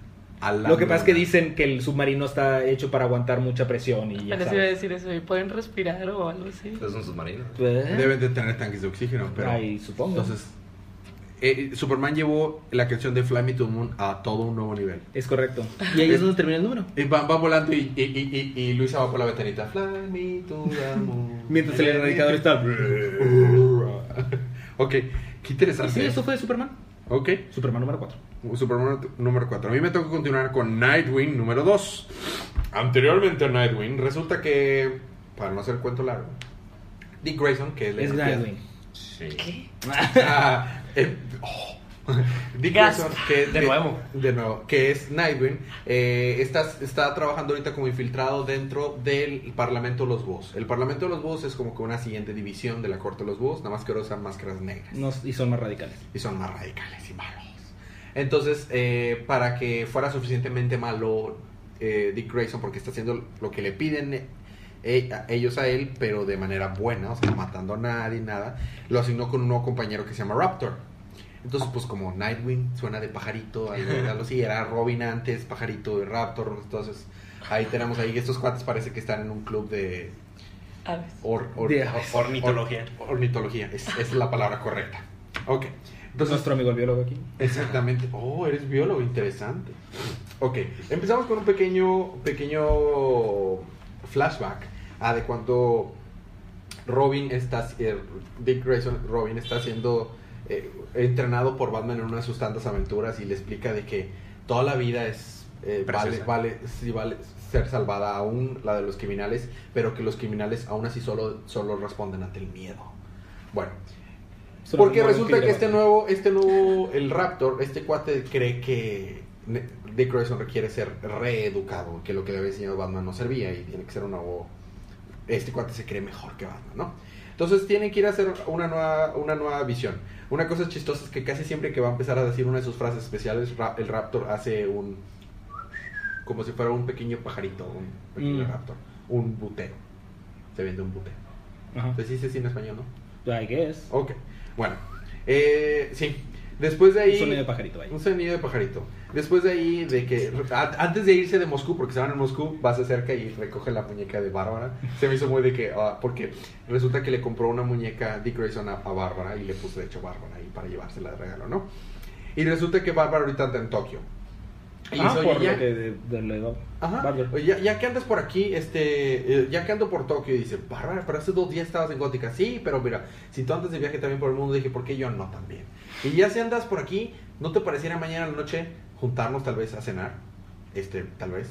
[SPEAKER 2] Lo que pasa es que dicen que el submarino está hecho para aguantar mucha presión y ya
[SPEAKER 3] Apenas iba a decir eso. ¿Y pueden respirar o algo así?
[SPEAKER 4] Es un submarino.
[SPEAKER 2] ¿Eh?
[SPEAKER 1] Deben de tener tanques de oxígeno, pero...
[SPEAKER 2] Ay, supongo.
[SPEAKER 1] Entonces, eh, Superman llevó la canción de Fly Me to the Moon a todo un nuevo nivel.
[SPEAKER 2] Es correcto. Y ahí es donde termina el número.
[SPEAKER 1] Y va, va volando y, y, y, Luisa va por la ventanita. Fly me to the moon.
[SPEAKER 2] Mientras el erradicador está...
[SPEAKER 1] ok, qué interesante.
[SPEAKER 2] sí, eso fue Superman.
[SPEAKER 1] Ok,
[SPEAKER 2] Superman número 4.
[SPEAKER 1] Superman número 4. A mí me toca continuar con Nightwing número 2. Anteriormente a Nightwing, resulta que, para no hacer el cuento largo, Dick Grayson, que es la
[SPEAKER 2] Es Nightwing.
[SPEAKER 4] Sí.
[SPEAKER 1] Ah, eh, oh. Dick. Grayson, que
[SPEAKER 4] De nuevo.
[SPEAKER 1] de nuevo, que es Nightwing, eh, está, está trabajando ahorita como infiltrado dentro del Parlamento de los Búhos. El Parlamento de los Búhos es como que una siguiente división de la Corte de los Búhos, nada más que ahora usan máscaras negras
[SPEAKER 2] No, y son más radicales.
[SPEAKER 1] y son más radicales y malos. Entonces, eh, para que fuera suficientemente malo eh, Dick Grayson, porque está haciendo lo que le piden eh, ellos a él, pero de manera buena, o sea, no matando a nadie, nada, lo asignó con un nuevo compañero que se llama Raptor. Entonces, pues como Nightwing suena de pajarito, algo, así, era Robin antes, pajarito de Raptor, entonces ahí tenemos ahí, estos cuates parece que están en un club de...
[SPEAKER 3] Aves.
[SPEAKER 1] or- or-
[SPEAKER 2] De
[SPEAKER 1] or-
[SPEAKER 2] aves.
[SPEAKER 4] Ornitología.
[SPEAKER 1] or- ornitología, es, es la palabra correcta. Ok. Entonces,
[SPEAKER 2] Nuestro amigo el biólogo aquí.
[SPEAKER 1] Exactamente. Oh, eres biólogo, interesante. Ok, empezamos con un pequeño, pequeño flashback a de cuando Robin está, eh, Dick Grayson, Robin está haciendo eh, entrenado por Batman en una de sus tantas aventuras y le explica de que toda la vida es eh, vale, vale, sí vale ser salvada aún la de los criminales, pero que los criminales aún así solo, solo responden ante el miedo. Bueno, porque resulta que este nuevo, este nuevo, el Raptor, este cuate cree que Dick Grayson requiere ser reeducado, que lo que le había enseñado Batman no servía y tiene que ser un nuevo... Este cuate se cree mejor que Batman, ¿no? Entonces tiene que ir a hacer una nueva, una nueva visión. Una cosa chistosa es que casi siempre que va a empezar a decir una de sus frases especiales, el Raptor hace un... como si fuera un pequeño pajarito, un pequeño
[SPEAKER 2] Mm.
[SPEAKER 1] Raptor, un buteo. Se vende un buteo.
[SPEAKER 2] Ajá.
[SPEAKER 1] ¿Se dice así en español, no?
[SPEAKER 2] I guess.
[SPEAKER 1] Ok, bueno. Eh, sí, después de ahí...
[SPEAKER 2] Un sonido de pajarito ahí.
[SPEAKER 1] Un sonido de pajarito. Después de ahí, de que... a- Antes de irse de Moscú, porque se van a Moscú, va se acerca y recoge la muñeca de Bárbara. Se me hizo muy de que... ah, porque resulta que le compró una muñeca Dick Grayson a, a Bárbara y le puso de hecho Bárbara ahí para llevársela de regalo, ¿no? Y resulta que Bárbara ahorita anda en Tokio. Y
[SPEAKER 2] Ah, por
[SPEAKER 1] "Oye, ya-
[SPEAKER 2] lo que de, de
[SPEAKER 1] Ajá. Oye, Ya, ya que andas por aquí, este, eh, ya que ando por Tokio, dice, Bárbara, pero hace dos días estabas en Gótica. Sí, pero mira, si tú andas de viaje también por el mundo, dije, ¿por qué yo no también? Y ya si andas por aquí, ¿no te pareciera mañana a la noche juntarnos tal vez a cenar? Este, tal vez.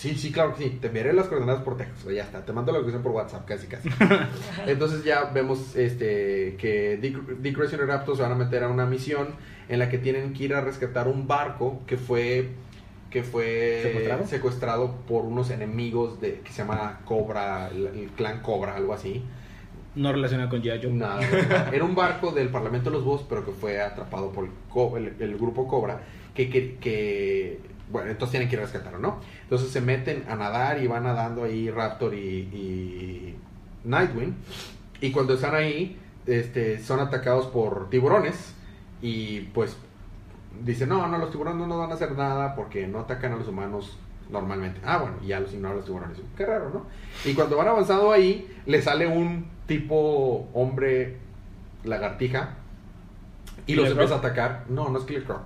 [SPEAKER 1] Sí, sí, claro que sí. Te enviaré las coordenadas por texto. Ya está. Te mando la locación por WhatsApp, casi, casi. Entonces ya vemos este que Dick, Dick Grayson y Raptor se van a meter a una misión en la que tienen que ir a rescatar un barco que fue que fue
[SPEAKER 2] ¿Secuestrado?
[SPEAKER 1] secuestrado por unos enemigos de que se llama Cobra, el, el clan Cobra, algo así.
[SPEAKER 2] No relacionado con G.I. Joe.
[SPEAKER 1] Nada, nada. Era un barco del Parlamento de los Búhos, pero que fue atrapado por el, Co- el- el grupo Cobra, que, que, que- bueno, entonces tienen que ir a rescatarlo, ¿no? Entonces se meten a nadar y van nadando ahí Raptor y, y Nightwing, y cuando están ahí, este, son atacados por tiburones, y pues dicen, no, no, los tiburones no nos van a hacer nada porque no atacan a los humanos normalmente. Ah, bueno, y ya los ignoran los tiburones. Qué raro, ¿no? Y cuando van avanzando ahí, le sale un tipo hombre lagartija y los
[SPEAKER 2] ¿Killer
[SPEAKER 1] empieza a atacar. No, no es Killer Croc.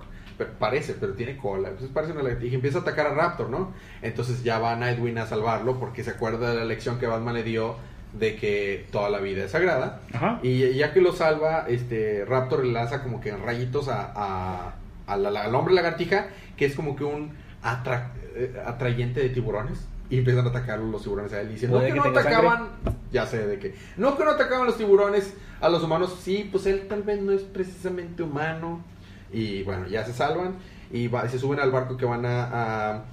[SPEAKER 1] Parece, pero tiene cola. Entonces parece una lagartija y empieza a atacar a Raptor, ¿no? Entonces ya va Nightwing a salvarlo porque se acuerda de la lección que Batman le dio de que toda la vida es sagrada.
[SPEAKER 2] Ajá.
[SPEAKER 1] Y ya que lo salva, este Raptor le lanza como que rayitos a, a- a la- al hombre lagartija, que es como que un atra- eh, atrayente de tiburones. Y empiezan a atacar los tiburones a él.
[SPEAKER 2] Puede
[SPEAKER 1] que,
[SPEAKER 2] que
[SPEAKER 1] no atacaban. Ya sé de qué. No que no atacaban los tiburones a los humanos. Sí, pues él tal vez no es precisamente humano. Y bueno, ya se salvan. Y va- se suben al barco que van a, a-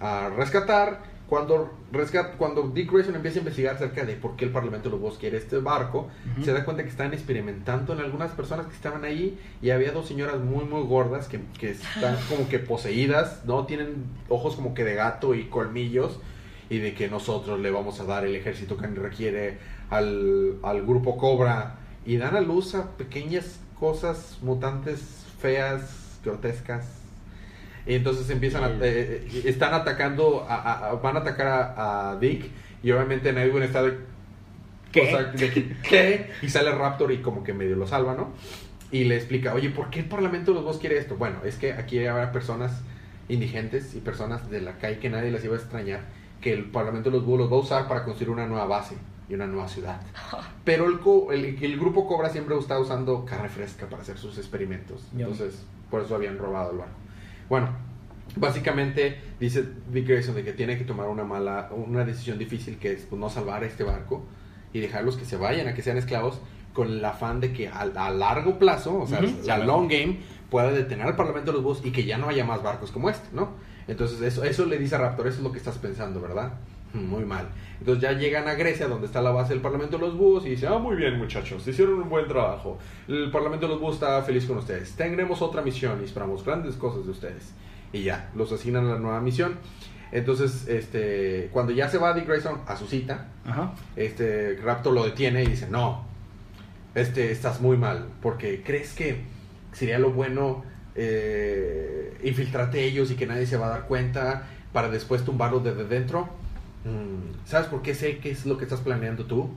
[SPEAKER 1] a rescatar. Cuando, rescat, cuando Dick Grayson empieza a investigar acerca de por qué el Parlamento de los Bosques quiere este barco, se da cuenta que están experimentando en algunas personas que estaban ahí y había dos señoras muy muy gordas que, que están como que poseídas, ¿no? Tienen ojos como que de gato y colmillos y de que nosotros le vamos a dar el ejército que requiere al, al grupo Cobra y dan a luz a pequeñas cosas mutantes feas, grotescas. Y entonces empiezan a, eh, eh, están atacando, a- a- a- van a atacar a, Dick y obviamente Nightwing está de
[SPEAKER 2] ¿Qué?
[SPEAKER 1] o sea, de que, ¿qué? Y sale Raptor y como que medio lo salva, ¿no? Y le explica, oye, ¿por qué el Parlamento de los Bosques quiere esto? Bueno, es que aquí habrá personas indigentes y personas de la calle que nadie las iba a extrañar, que el Parlamento de los Búhos los va a usar para construir una nueva base y una nueva ciudad. Pero el, co- el, el grupo Cobra siempre está usando carne fresca para hacer sus experimentos. Entonces, por eso habían robado el barco. Bueno, básicamente dice Dick Grayson de que tiene que tomar una mala, una decisión difícil que es pues, no salvar a este barco y dejarlos que se vayan, a que sean esclavos, con el afán de que a, a largo plazo, o sea, la long game, pueda detener al Parlamento de los Búhos y que ya no haya más barcos como este, ¿no? Entonces eso, eso le dice a Raptor, eso es lo que estás pensando, ¿verdad? Muy mal. Entonces ya llegan a Grecia, donde está la base del Parlamento de los Búhos, y dice, ah, muy bien muchachos, hicieron un buen trabajo. El Parlamento de los Búhos está feliz con ustedes. Tendremos otra misión y esperamos grandes cosas de ustedes. Y ya, los asignan a la nueva misión. Entonces, este, cuando ya se va Dick Grayson a su cita,
[SPEAKER 2] Ajá.
[SPEAKER 1] este Raptor lo detiene y dice, no, este, estás muy mal, porque crees que sería lo bueno eh, infiltrarte ellos y que nadie se va a dar cuenta para después tumbarlos desde dentro. Mm, ¿Sabes por qué sé qué es lo que estás planeando tú?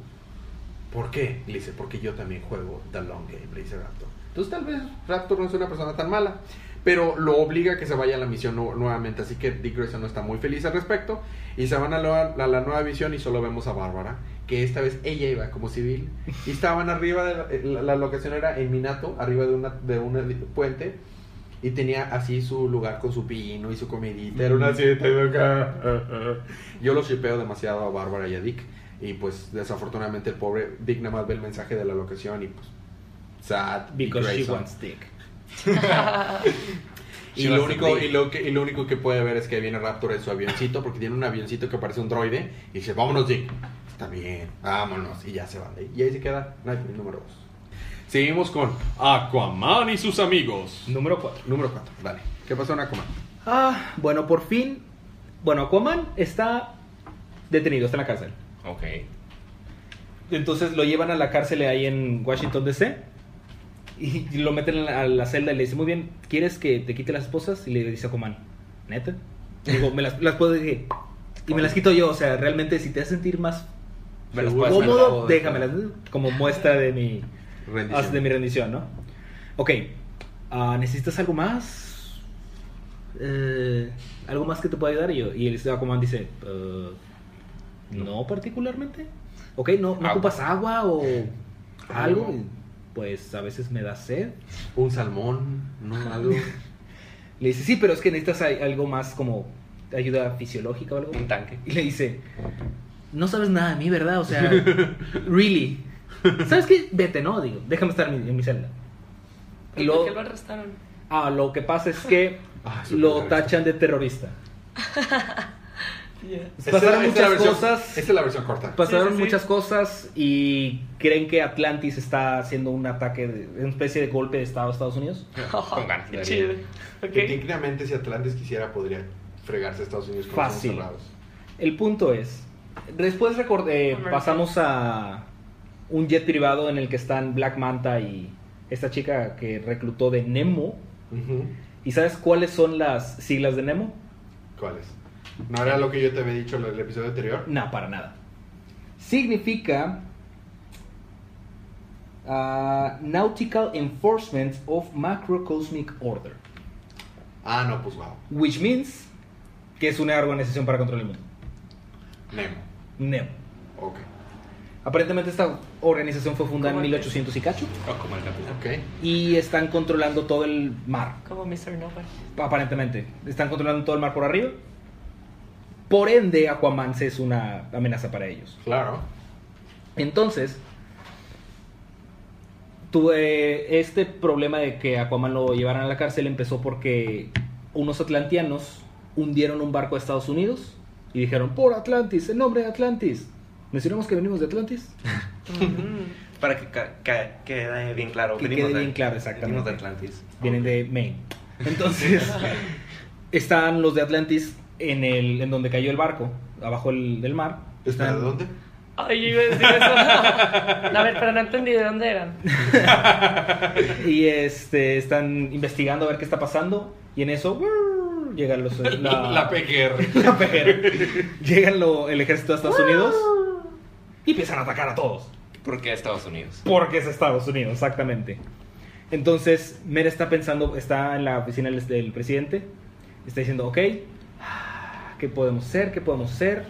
[SPEAKER 1] ¿Por qué? Le dice, porque yo también juego The Long Game, le dice Raptor. Entonces tal vez Raptor no es una persona tan mala, pero lo obliga a que se vaya a la misión nu- nuevamente, así que Dick Grayson no está muy feliz al respecto, y se van a la, la nueva misión y solo vemos a Bárbara, que esta vez ella iba como civil y estaban arriba de la, la- la locación era en Minato, arriba de una de un puente y tenía así su lugar con su pino y su comidita, era una cita de acá. Yo lo shipeo demasiado a Bárbara y a Dick y pues desafortunadamente el pobre Dick nada más ve el mensaje de la locación y pues sad
[SPEAKER 2] Because she wants dick.
[SPEAKER 1] Y lo, único, y, lo que, y lo único que puede ver es que viene Raptor en su avioncito, porque tiene un avioncito que parece un droide, y dice, vámonos, Dick. Está bien, vámonos. Y ya se van de ahí. Y ahí se queda Nightwing número 2. Seguimos con Aquaman y sus amigos.
[SPEAKER 2] Número 4.
[SPEAKER 1] Número 4, dale. ¿Qué pasó en Aquaman?
[SPEAKER 2] Ah, bueno, por fin. Bueno, Aquaman está detenido, está en la cárcel.
[SPEAKER 4] Ok.
[SPEAKER 2] Entonces lo llevan a la cárcel ahí en Washington DC y lo meten a la, celda y le dice, muy bien, ¿quieres que te quite las esposas? Y le dice Aquaman, ¿neta? Digo, me las, las puedo decir. Y me las quito yo, o sea, realmente si te hace sentir más
[SPEAKER 4] Me las
[SPEAKER 2] cómodo, déjamelas como muestra de mi,
[SPEAKER 1] Rendición.
[SPEAKER 2] de mi rendición, ¿no? Ok, ah, ¿necesitas algo más? Eh, ¿Algo más que te pueda ayudar? Y, yo, y el Aquaman dice, "Eh, no particularmente. Ok, ¿no, no
[SPEAKER 4] Agua.
[SPEAKER 2] ocupas agua o algo?
[SPEAKER 1] Algo.
[SPEAKER 2] Pues a veces me da sed.
[SPEAKER 1] Un salmón, ¿no? Algo.
[SPEAKER 2] Le dice, sí, pero es que necesitas algo más como ayuda fisiológica o algo.
[SPEAKER 4] Un tanque.
[SPEAKER 2] Y le dice, no sabes nada de mí, ¿verdad? O sea, really. ¿Sabes qué? Vete, ¿no? Digo, déjame estar en mi, en mi celda. Y
[SPEAKER 3] ¿Por qué lo arrestaron?
[SPEAKER 2] ah, lo que pasa es que
[SPEAKER 1] Ah,
[SPEAKER 2] lo tachan de terrorista.
[SPEAKER 3] Yeah.
[SPEAKER 2] Pasaron
[SPEAKER 1] esta
[SPEAKER 2] muchas
[SPEAKER 1] versión-
[SPEAKER 2] cosas.
[SPEAKER 1] Esta es la versión corta.
[SPEAKER 2] Pasaron
[SPEAKER 3] Sí, sí, sí.
[SPEAKER 2] muchas cosas y creen que Atlantis está haciendo un ataque, de, una especie de golpe de Estado a Estados Unidos.
[SPEAKER 4] Con ganas.
[SPEAKER 3] Qué chido.
[SPEAKER 1] Técnicamente, si Atlantis quisiera, podría fregarse a Estados Unidos con
[SPEAKER 2] Fácil.
[SPEAKER 1] cerrados.
[SPEAKER 2] El punto es, después record- eh, pasamos a un jet privado en el que están Black Manta y esta chica que reclutó de Nemo. ¿Y sabes cuáles son las siglas de Nemo?
[SPEAKER 1] ¿Cuáles? ¿No era lo que yo te había dicho en el episodio anterior?
[SPEAKER 2] No, para nada. Significa ah, Nautical Enforcement of Macrocosmic Order,
[SPEAKER 1] Ah, no, pues wow.
[SPEAKER 2] which means que es una organización para controlar el mundo.
[SPEAKER 1] Nemo.
[SPEAKER 2] Nemo.
[SPEAKER 1] Ok.
[SPEAKER 2] Aparentemente esta organización fue fundada en
[SPEAKER 3] ¿Cómo es?
[SPEAKER 2] 1800 y cacho
[SPEAKER 4] O como el capitán.
[SPEAKER 1] Ok.
[SPEAKER 2] y están controlando todo el mar.
[SPEAKER 3] Como Mr. Nobody.
[SPEAKER 2] Aparentemente, están controlando todo el mar por arriba. Por ende, Aquaman se es una amenaza para ellos.
[SPEAKER 1] Claro.
[SPEAKER 2] Entonces, tuve este problema de que Aquaman lo llevaran a la cárcel empezó porque unos atlantianos hundieron un barco de Estados Unidos y dijeron, por Atlantis, en nombre de Atlantis. ¿Mencionamos que venimos de Atlantis?
[SPEAKER 4] Para que ca- ca- quede bien claro.
[SPEAKER 2] Que
[SPEAKER 4] venimos
[SPEAKER 2] quede
[SPEAKER 4] de-
[SPEAKER 2] bien claro, exactamente.
[SPEAKER 4] Venimos de Atlantis.
[SPEAKER 2] Vienen de Maine. Entonces, están los de Atlantis en, el, en donde cayó el barco, abajo el- del mar.
[SPEAKER 1] ¿Está
[SPEAKER 2] Están-
[SPEAKER 1] de dónde?
[SPEAKER 3] Ay, yo iba a decir eso. a ver, pero no entendí de dónde eran.
[SPEAKER 2] Y este, están investigando a ver qué está pasando. Y en eso, llegan los. La,
[SPEAKER 1] La PGR.
[SPEAKER 2] la PGR. Llegan lo- el ejército de Estados Unidos y empiezan a atacar a todos.
[SPEAKER 4] ¿Por qué Estados Unidos?
[SPEAKER 2] Porque es Estados Unidos, exactamente. Entonces, Mera está pensando, está en la oficina del, del presidente, está diciendo, ok, ¿qué podemos hacer? ¿Qué podemos hacer?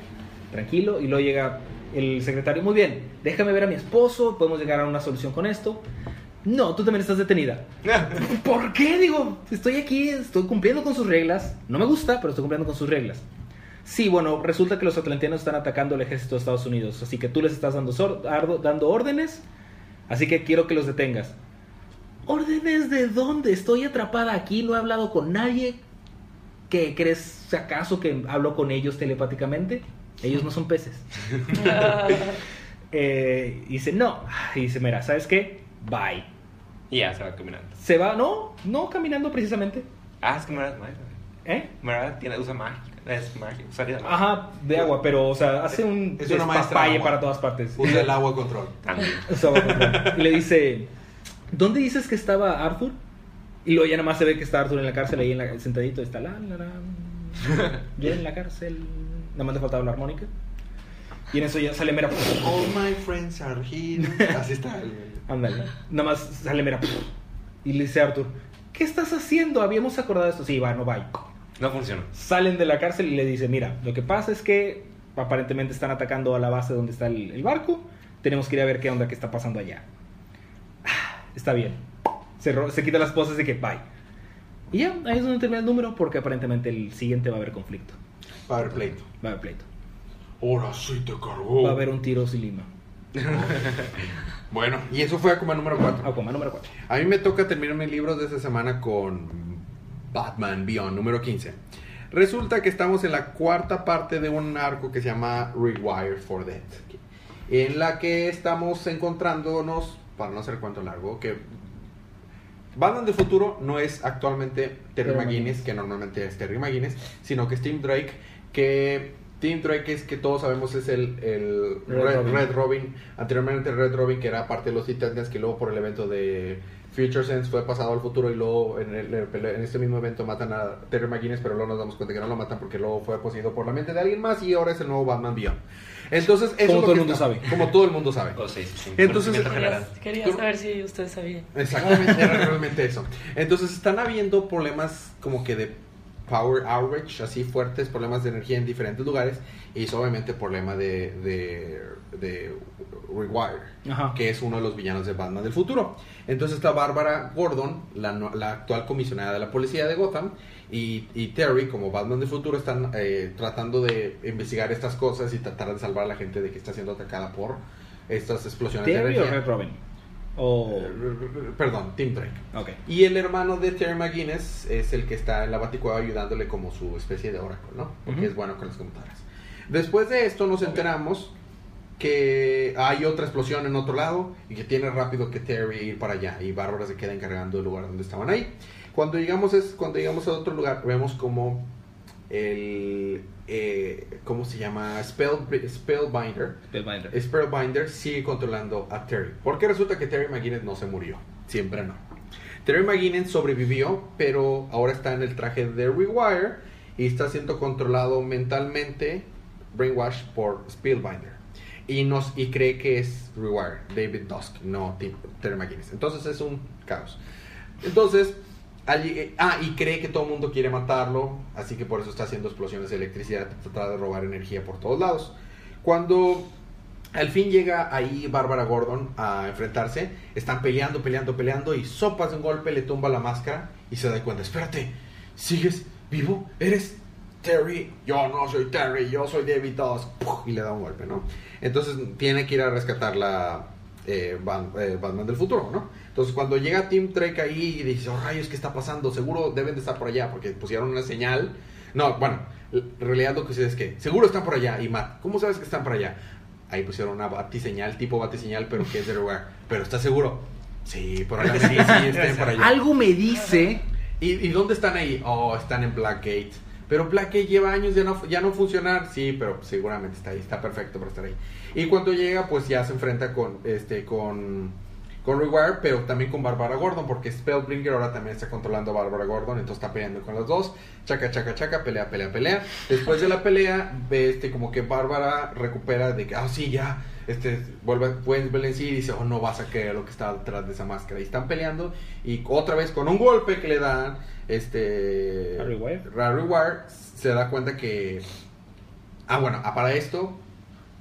[SPEAKER 2] Tranquilo. Y luego llega el secretario, muy bien, déjame ver a mi esposo, podemos llegar a una solución con esto. No, tú también estás detenida. ¿Por qué? Digo, estoy aquí, estoy cumpliendo con sus reglas. No me gusta, pero estoy cumpliendo con sus reglas. Sí, bueno, resulta que los atlantianos están atacando al ejército de Estados Unidos, así que tú les estás dando, órdenes, así que quiero que los detengas. ¿Órdenes de dónde? Estoy atrapada aquí, no he hablado con nadie. ¿Qué crees acaso que hablo con ellos telepáticamente? Ellos no son peces. Eh, dice, no. Y dice, mira, ¿sabes qué? Bye.
[SPEAKER 4] Y ya se va caminando.
[SPEAKER 2] Se va, no, no caminando precisamente.
[SPEAKER 4] Ah, es que Mara es mágica.
[SPEAKER 2] ¿Eh?
[SPEAKER 4] Mara tiene, usa mágica. Es mágica. Salida mágica.
[SPEAKER 2] Ajá, de agua, pero, o sea, hace un
[SPEAKER 1] Es una maestra
[SPEAKER 2] despapalle
[SPEAKER 1] de agua.
[SPEAKER 2] para todas partes.
[SPEAKER 1] Usa el agua control.
[SPEAKER 4] También.
[SPEAKER 2] Y le dice, ¿dónde dices que estaba Arthur? Y luego ya nada más se ve que está Arthur en la cárcel, ahí en la, sentadito, está la, la, la, yo en la cárcel. Nada más le faltaba la armónica. Y en eso ya sale mera.
[SPEAKER 1] All my friends are here. Así está. el-
[SPEAKER 2] Ándale. Nada más sale mera. Y le dice a Arthur, ¿qué estás haciendo? Habíamos acordado esto. Sí, va, no va.
[SPEAKER 4] No funciona.
[SPEAKER 2] Salen de la cárcel y le dice, mira, lo que pasa es que aparentemente están atacando a la base donde está el, el barco. Tenemos que ir a ver qué onda, qué está pasando allá. Ah, Está bien. Se, se quita las poses de que bye. Y ya, ahí es donde termina el número porque aparentemente el siguiente va a haber conflicto.
[SPEAKER 1] Va a haber pleito.
[SPEAKER 2] Va a haber pleito.
[SPEAKER 1] Ahora sí te cargó.
[SPEAKER 2] Va a haber un tiro sin lima.
[SPEAKER 1] Bueno, y eso fue como número 4.
[SPEAKER 2] Aquaman número 4.
[SPEAKER 1] A mí me toca terminar mi libro de esta semana con Batman Beyond, número 15. Resulta que estamos en la cuarta parte de un arco que se llama Rewire for Death, en la que estamos encontrándonos, para no hacer cuento largo, que Batman del futuro no es actualmente Terry McGuinness,
[SPEAKER 2] McGuinness.
[SPEAKER 1] que normalmente es Terry McGuinness, sino que es Tim Drake, que Tim Drake es que todos sabemos es el, el
[SPEAKER 2] Red
[SPEAKER 1] Red,
[SPEAKER 2] Robin.
[SPEAKER 1] Red Robin. Anteriormente Red Robin, que era parte de los Titans, que luego por el evento de Future Sense fue pasado al futuro y luego en, el- en este mismo evento matan a Terry McGuinness, pero luego nos damos cuenta que no lo matan porque luego fue poseído por la mente de alguien más y ahora es el nuevo Batman Beyond. Entonces, eso
[SPEAKER 2] Como
[SPEAKER 1] es
[SPEAKER 2] todo el mundo
[SPEAKER 1] está-
[SPEAKER 2] sabe.
[SPEAKER 1] Como todo el mundo sabe.
[SPEAKER 4] Oh, sí, sí, sí.
[SPEAKER 1] Entonces.
[SPEAKER 3] Quería, quería saber si usted sabía.
[SPEAKER 1] Exactamente, era realmente eso. Entonces están habiendo problemas como que de power outage, así fuertes, problemas de energía en diferentes lugares y obviamente problema de, de, de Rewire,
[SPEAKER 2] Ajá.
[SPEAKER 1] que es uno de los villanos de Batman del futuro. Entonces está Bárbara Gordon, la, actual comisionada de la policía de Gotham, y, y Terry, como Batman del futuro, están eh, tratando de investigar estas cosas y tratar de salvar a la gente de que está siendo atacada por estas explosiones de
[SPEAKER 2] Terry o
[SPEAKER 1] energía.
[SPEAKER 2] Red Robin. O.
[SPEAKER 1] Perdón, Tim Drake.
[SPEAKER 2] Ok.
[SPEAKER 1] Y el hermano de Terry McGuinness es el que está en la Baticueva ayudándole como su especie de oráculo, ¿no? Porque es bueno con las computadoras. Después de esto nos enteramos que hay otra explosión en otro lado y que tiene rápido que Terry ir para allá y Bárbara se queda encargando el lugar donde estaban ahí. Cuando llegamos, es, cuando llegamos a otro lugar vemos como el... eh, ¿Cómo se llama? Spell, Spellbinder.
[SPEAKER 2] Spellbinder.
[SPEAKER 1] Spellbinder sigue controlando a Terry. Porque resulta que Terry McGuinness no se murió. Siempre no. Terry McGuinness sobrevivió, pero ahora está en el traje de Rewire y está siendo controlado mentalmente, brainwash por Spellbinder. Y, nos, y cree que es Rewire, David Dusk, no Terry McGuinness. Entonces es un caos. Entonces, eh, ah, y cree que todo el mundo quiere matarlo, así que por eso está haciendo explosiones de electricidad, trata de robar energía por todos lados. Cuando al fin llega ahí Bárbara Gordon a enfrentarse, están peleando, peleando, peleando y sopas de un golpe le tumba la máscara y se da cuenta, espérate, ¿sigues vivo? ¿Eres Terry? Yo no soy Terry, yo soy David. ¡Puf! Y le da un golpe, ¿no? Entonces tiene que ir a rescatar la eh, eh, Batman del futuro, ¿no? Entonces cuando llega Tim Drake ahí y dice, oh rayos, ¿qué está pasando? Seguro deben de estar por allá porque pusieron una señal. No, bueno, en realidad lo que sucede es que seguro están por allá y Matt, ¿cómo sabes que están por allá? Ahí pusieron una batiseñal, tipo batiseñal, pero que es de lugar. Pero ¿estás seguro? Sí, probablemente sí, sí, estén por allá.
[SPEAKER 2] Algo me dice.
[SPEAKER 1] ¿Y, y dónde están ahí? Oh, están en Blackgate. Pero Blackgate lleva años de no, ya no funcionar. Sí, pero seguramente está ahí. Está perfecto para estar ahí. Y cuando llega, pues ya se enfrenta con este con con Rewire, pero también con Bárbara Gordon, porque Spellbringer ahora también está controlando a Bárbara Gordon, entonces está peleando con los dos. Chaca, chaca, chaca, pelea, pelea, pelea. Después de la pelea, ve este como que Bárbara recupera de que, ah, sí, ya, este, vuelve, vuelve en sí y dice, oh, no vas a creer lo que está detrás de esa máscara. Y están peleando, y otra vez con un golpe que le dan, este...
[SPEAKER 2] Rewire.
[SPEAKER 1] a Rewire, se da cuenta que... Ah, bueno, para esto,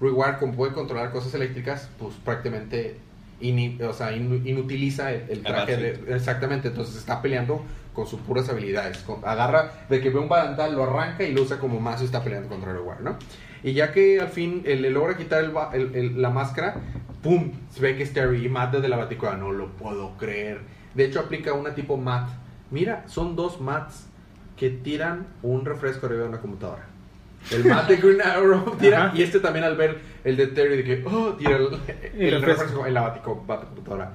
[SPEAKER 1] Rewire, como puede controlar cosas eléctricas, pues prácticamente o sea, inutiliza el, traje de, exactamente, entonces está peleando con sus puras habilidades. Con- agarra de que ve un barandal, lo arranca y lo usa como mazo y está peleando contra Rewire, ¿no? Y ya que al fin él le logra quitar el la máscara, ¡pum! Se ve que es Terry y Matt desde la baticueva. No lo puedo creer. De hecho, aplica una tipo Matt. Mira, son dos Mats que tiran un refresco arriba de una computadora. El Matt de Green Arrow tira,
[SPEAKER 2] Ajá.
[SPEAKER 1] y este también al ver el de Terry de que, oh, tira el, el
[SPEAKER 2] El
[SPEAKER 1] refresco en la batico- baticomputadora.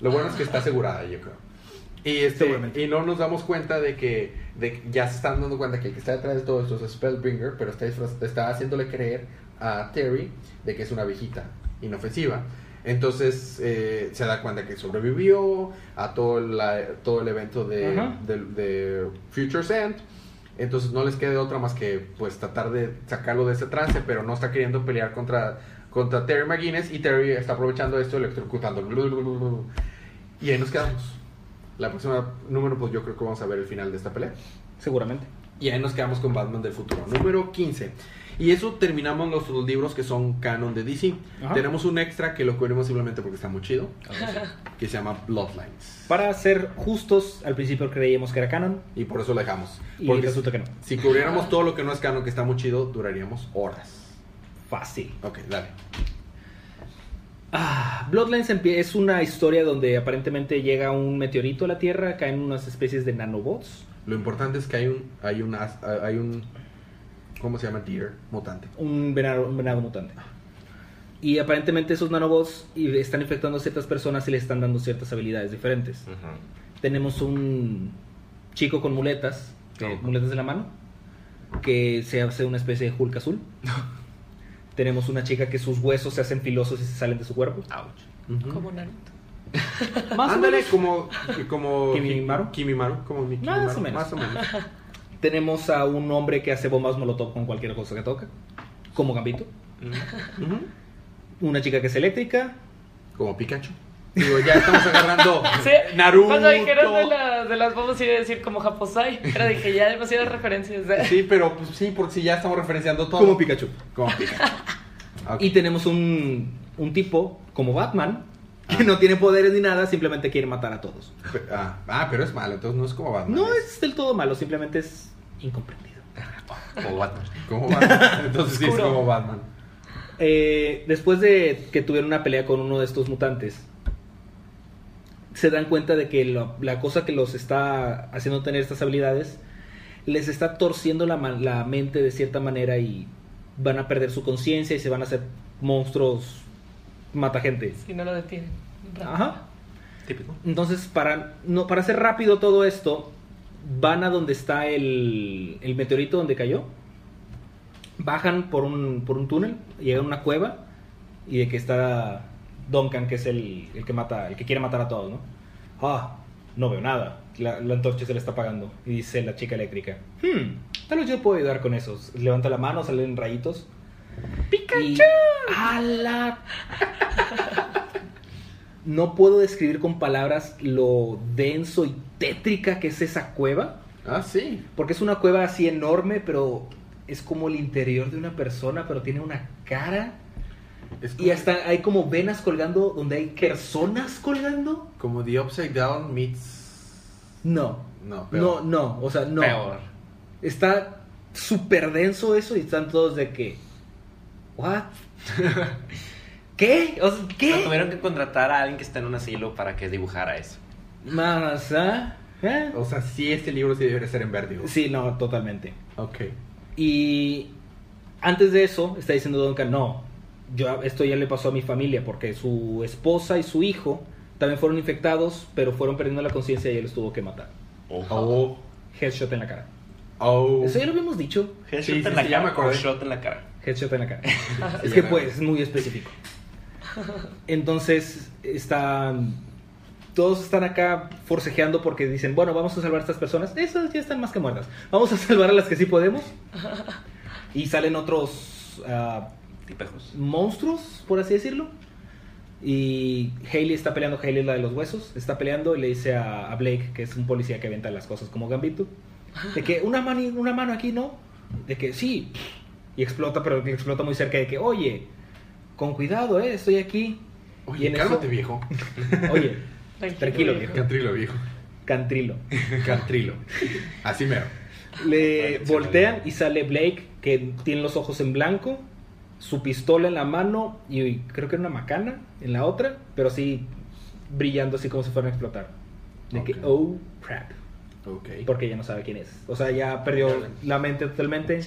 [SPEAKER 1] Lo bueno es que está asegurada, yo creo. Y, este, y no nos damos cuenta de que, de que ya se están dando cuenta que el que está detrás de todo esto es Spellbringer, pero está, está haciéndole creer a Terry de que es una viejita inofensiva. Entonces eh, se da cuenta que sobrevivió a todo, la- todo el evento de, de, de Future's End. Entonces no les queda otra más que pues tratar de sacarlo de ese trance, pero no está queriendo pelear contra, contra Terry McGuinness y Terry está aprovechando esto electrocutando. Y ahí nos quedamos. La próxima número, pues yo creo que vamos a ver el final de esta pelea.
[SPEAKER 2] Seguramente.
[SPEAKER 1] Y ahí nos quedamos con Batman del futuro. Número 15. Y eso terminamos los, los libros que son canon de DC.
[SPEAKER 2] Ajá.
[SPEAKER 1] Tenemos un extra que lo cubrimos simplemente porque está muy chido, que se llama Bloodlines.
[SPEAKER 2] Para ser justos, al principio creíamos que era canon
[SPEAKER 1] Y por eso lo dejamos.
[SPEAKER 2] y
[SPEAKER 1] Porque
[SPEAKER 2] resulta que no.
[SPEAKER 1] si cubriéramos todo lo que no es canon, que está muy chido, duraríamos horas.
[SPEAKER 2] Fácil.
[SPEAKER 1] Ok, dale.
[SPEAKER 2] Ah, Bloodlines es una historia donde aparentemente llega un meteorito a la Tierra, caen unas especies de nanobots,
[SPEAKER 1] Lo importante es que hay un, hay un, hay un, ¿cómo se llama? Deer, mutante.
[SPEAKER 2] un venado, un venado mutante. Y aparentemente esos nanobots están infectando a ciertas personas y le están dando ciertas habilidades diferentes. Tenemos un chico con muletas, que-
[SPEAKER 1] Oh.
[SPEAKER 2] muletas de la mano, que se hace una especie de Hulk azul. Tenemos una chica que sus huesos se hacen filosos y se salen de su cuerpo.
[SPEAKER 4] Ouch.
[SPEAKER 3] Como Naruto.
[SPEAKER 2] Más o
[SPEAKER 1] Ándale,
[SPEAKER 2] menos.
[SPEAKER 1] como, como
[SPEAKER 2] ¿Kimimaro?
[SPEAKER 1] Kimimaro, como mi
[SPEAKER 2] Más o menos.
[SPEAKER 1] Más o menos.
[SPEAKER 2] Tenemos a un hombre que hace bombas molotov con cualquier cosa que toca, como Gambito.
[SPEAKER 1] Ujú.
[SPEAKER 2] Una chica que es eléctrica.
[SPEAKER 1] Como Pikachu. Digo, ya estamos agarrando
[SPEAKER 3] Sí,
[SPEAKER 1] Naruto.
[SPEAKER 3] Cuando dijeron de, la- de las bombas iba a decir como Japosai, pero dije ya demasiadas referencias. de-
[SPEAKER 1] Sí, pero pues sí, porque si ya estamos referenciando todo.
[SPEAKER 2] Como Pikachu.
[SPEAKER 1] Como Pikachu.
[SPEAKER 2] Y tenemos un, un tipo como Batman, que no tiene poderes ni nada, simplemente quiere matar a todos.
[SPEAKER 1] Ah, ah, pero es malo, entonces no es como Batman.
[SPEAKER 2] No es del todo malo, simplemente es incomprendido.
[SPEAKER 4] Como Batman.
[SPEAKER 1] como Batman. Entonces sí es como Batman.
[SPEAKER 2] Eh, después de que tuvieron una pelea con uno de estos mutantes, se dan cuenta de que lo- la cosa que los está haciendo tener estas habilidades les está torciendo la, la mente de cierta manera y van a perder su conciencia y se van a hacer monstruos mata gente.
[SPEAKER 3] Si no lo detienen.
[SPEAKER 2] Ajá.
[SPEAKER 4] Típico.
[SPEAKER 2] Entonces, para, no, para hacer rápido todo esto, van a donde está el, el meteorito donde cayó. Bajan por un, por un túnel, llegan a una cueva y de que está Duncan, que es el, el que mata, el que quiere matar a todos, ¿no? Ah, no veo nada. La, la antorcha se le está apagando. Y dice la chica eléctrica, hmm, tal vez yo puedo ayudar con eso. Levanta la mano, salen rayitos. ¡Pikachu! ¡A la no puedo describir con palabras lo denso y tétrica que es esa cueva.
[SPEAKER 1] Ah, sí.
[SPEAKER 2] Porque es una cueva así enorme, pero es como el interior de una persona, pero tiene una cara.
[SPEAKER 1] Es como,
[SPEAKER 2] Y hasta hay como venas colgando donde hay personas colgando.
[SPEAKER 1] como The Upside Down meets.
[SPEAKER 2] No.
[SPEAKER 1] No,
[SPEAKER 2] No, no, o sea, no.
[SPEAKER 4] Peor.
[SPEAKER 2] Está súper denso eso y están todos de que... ¿What? ¿Qué? O sea,
[SPEAKER 4] No,
[SPEAKER 2] ¿Qué?
[SPEAKER 4] tuvieron que contratar a alguien que está en un asilo para que dibujara eso.
[SPEAKER 2] Más, ¿ah? ¿Eh?
[SPEAKER 1] O sea, sí, este libro sí debería ser en vértigo.
[SPEAKER 2] Sí, no, totalmente.
[SPEAKER 1] Ok.
[SPEAKER 2] Y antes de eso, está diciendo Duncan, no, yo, esto ya le pasó a mi familia, porque su esposa y su hijo también fueron infectados, pero fueron perdiendo la conciencia y él los tuvo que matar.
[SPEAKER 1] Oh.
[SPEAKER 2] Headshot en la cara.
[SPEAKER 1] Oh.
[SPEAKER 2] Eso ya lo habíamos dicho.
[SPEAKER 4] Headshot
[SPEAKER 1] Sí, sí,
[SPEAKER 4] en la
[SPEAKER 1] sí, ya me
[SPEAKER 4] cara shot en la cara.
[SPEAKER 2] Headshot en la cara. Es que pues, es muy específico. Entonces, están... Todos están acá forcejeando porque dicen, bueno, vamos a salvar a estas personas. Esas ya están más que muertas. Vamos a salvar a las que sí podemos. Y salen otros
[SPEAKER 4] Tipejos.
[SPEAKER 2] monstruos, por así decirlo. Y Hailey está peleando, Hailey es la de los huesos, está peleando y le dice a, a Blake, que es un policía que avienta las cosas como Gambito, de que una mano, una mano aquí, ¿no? De que sí. Y explota, pero explota muy cerca de que, oye, con cuidado, ¿eh? Estoy aquí.
[SPEAKER 1] Oye, cálmate,
[SPEAKER 2] eso-
[SPEAKER 1] viejo.
[SPEAKER 2] Oye, Tranquilo, viejo.
[SPEAKER 1] Cantrilo, viejo.
[SPEAKER 2] Cantrilo.
[SPEAKER 1] Cantrilo. Así mero.
[SPEAKER 2] Le voltean y sale Blake, que tiene los ojos en blanco, su pistola en la mano y creo que una macana en la otra, pero así brillando así como si fueran a explotar. De que, oh, crap.
[SPEAKER 1] Ok.
[SPEAKER 2] Porque ya no sabe quién es. O sea, ya perdió la mente totalmente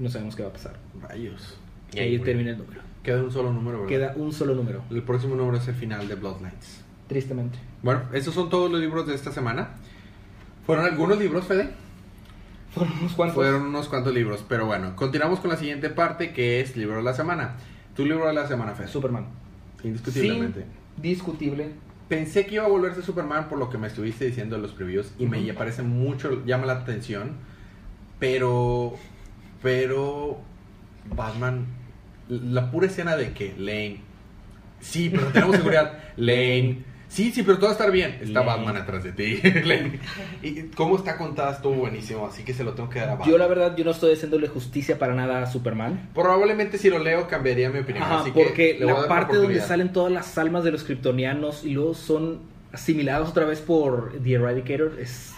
[SPEAKER 2] no sabemos qué va a pasar.
[SPEAKER 1] Rayos.
[SPEAKER 2] Y ahí termina el número.
[SPEAKER 1] Queda un solo número, ¿verdad?
[SPEAKER 2] Queda un solo número,
[SPEAKER 1] El próximo número es el final de Bloodlines.
[SPEAKER 2] tristemente.
[SPEAKER 1] Bueno, esos son todos los libros de esta semana. ¿Fueron algunos libros, Fede?
[SPEAKER 2] Fueron unos cuantos.
[SPEAKER 1] Fueron unos cuantos libros, pero bueno, continuamos con la siguiente parte que es libro de la semana. Tu libro de la semana, Fede.
[SPEAKER 2] Superman.
[SPEAKER 1] Indiscutiblemente.
[SPEAKER 2] Sí, discutible.
[SPEAKER 1] Pensé que iba a volverse Superman por lo que me estuviste diciendo en los previews y me
[SPEAKER 2] Ujú.
[SPEAKER 1] parece mucho, llama la atención, pero, pero Batman, la pura escena de que Lane, sí, pero tenemos seguridad, Lane, Sí, sí, pero todo va a estar bien. Está. Batman atrás de ti. Len. y cómo está contada estuvo buenísimo, así que se lo tengo que dar a Batman.
[SPEAKER 2] Yo la verdad, yo no estoy haciéndole justicia para nada a Superman.
[SPEAKER 1] Probablemente si lo leo cambiaría mi opinión.
[SPEAKER 2] Ajá,
[SPEAKER 1] así
[SPEAKER 2] porque la parte donde salen todas las almas de los kryptonianos y luego son asimilados otra vez por The Eradicator es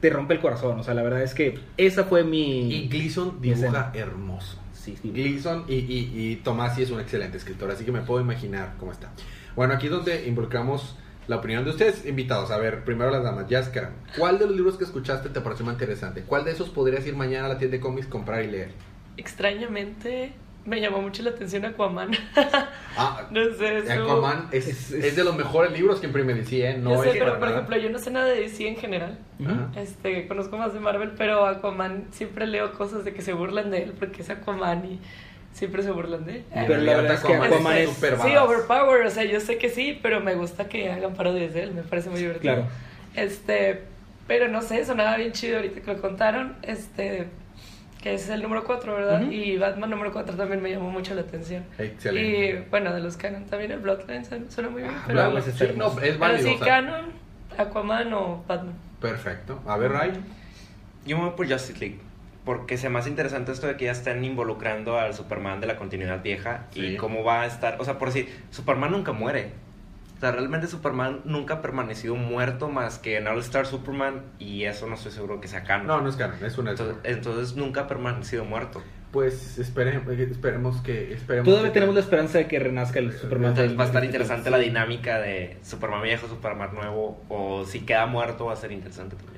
[SPEAKER 2] te rompe el corazón, o sea, la verdad es que esa fue mi
[SPEAKER 1] Y Gleason dibuja
[SPEAKER 2] escena.
[SPEAKER 1] hermoso.
[SPEAKER 2] Sí, sí.
[SPEAKER 1] Gleason y, y, y Tomasi es un excelente escritor, así que me puedo imaginar cómo está. Bueno, aquí es donde involucramos la opinión de ustedes, invitados. A ver, primero las damas. Yaskara, ¿cuál de los libros que escuchaste te pareció más interesante? ¿Cuál de esos podrías ir mañana a la tienda de cómics, comprar y leer?
[SPEAKER 3] Extrañamente me llamó mucho la atención Aquaman.
[SPEAKER 1] Ah,
[SPEAKER 3] no sé, eso...
[SPEAKER 1] Aquaman es,
[SPEAKER 2] Es-
[SPEAKER 1] es,
[SPEAKER 2] es-
[SPEAKER 1] de los mejores libros que imprime DC, ¿eh? No
[SPEAKER 3] Yo sé,
[SPEAKER 1] es
[SPEAKER 3] pero por ejemplo, yo no sé nada de DC en general. Este, conozco más de Marvel, pero Aquaman siempre leo cosas de que se burlan de él porque es Aquaman y siempre se burlan de él.
[SPEAKER 2] Pero la verdad es que Aquaman es-
[SPEAKER 1] súper
[SPEAKER 3] Sí, overpower, o sea, yo sé que sí, pero me gusta que hagan parodias de él, me parece muy divertido.
[SPEAKER 2] Claro.
[SPEAKER 3] Este, pero no sé, sonaba bien chido ahorita que lo contaron, este, que es el número 4, ¿verdad? Y Batman número 4 también me llamó mucho la atención.
[SPEAKER 1] Excelente.
[SPEAKER 3] Y bueno, de los canon también el Bloodline suena- suena muy bien,
[SPEAKER 1] Ah,
[SPEAKER 3] pero,
[SPEAKER 2] Bloodline está
[SPEAKER 1] sí, no, es
[SPEAKER 3] pero
[SPEAKER 1] válido.
[SPEAKER 3] sí,
[SPEAKER 1] o sea,
[SPEAKER 3] canon, Aquaman o Batman.
[SPEAKER 1] Perfecto. A ver, Ray.
[SPEAKER 4] Yo me voy por Justice League. Porque se me hace interesante esto de que ya están involucrando al Superman de la continuidad vieja
[SPEAKER 1] Sí.
[SPEAKER 4] y cómo va a estar. O sea, por decir, Superman nunca muere. O sea, realmente Superman nunca ha permanecido muerto más que en All Star Superman y eso no estoy seguro que sea canon.
[SPEAKER 1] No, no es canon, es un
[SPEAKER 4] entonces, entonces nunca ha permanecido muerto.
[SPEAKER 1] Pues espere- esperemos que. Esperemos
[SPEAKER 2] Todavía
[SPEAKER 1] que-
[SPEAKER 2] tenemos la esperanza de que renazca el Superman.
[SPEAKER 4] Entonces va a estar interesante la dinámica de Superman viejo, Superman nuevo o si queda muerto va a ser interesante también.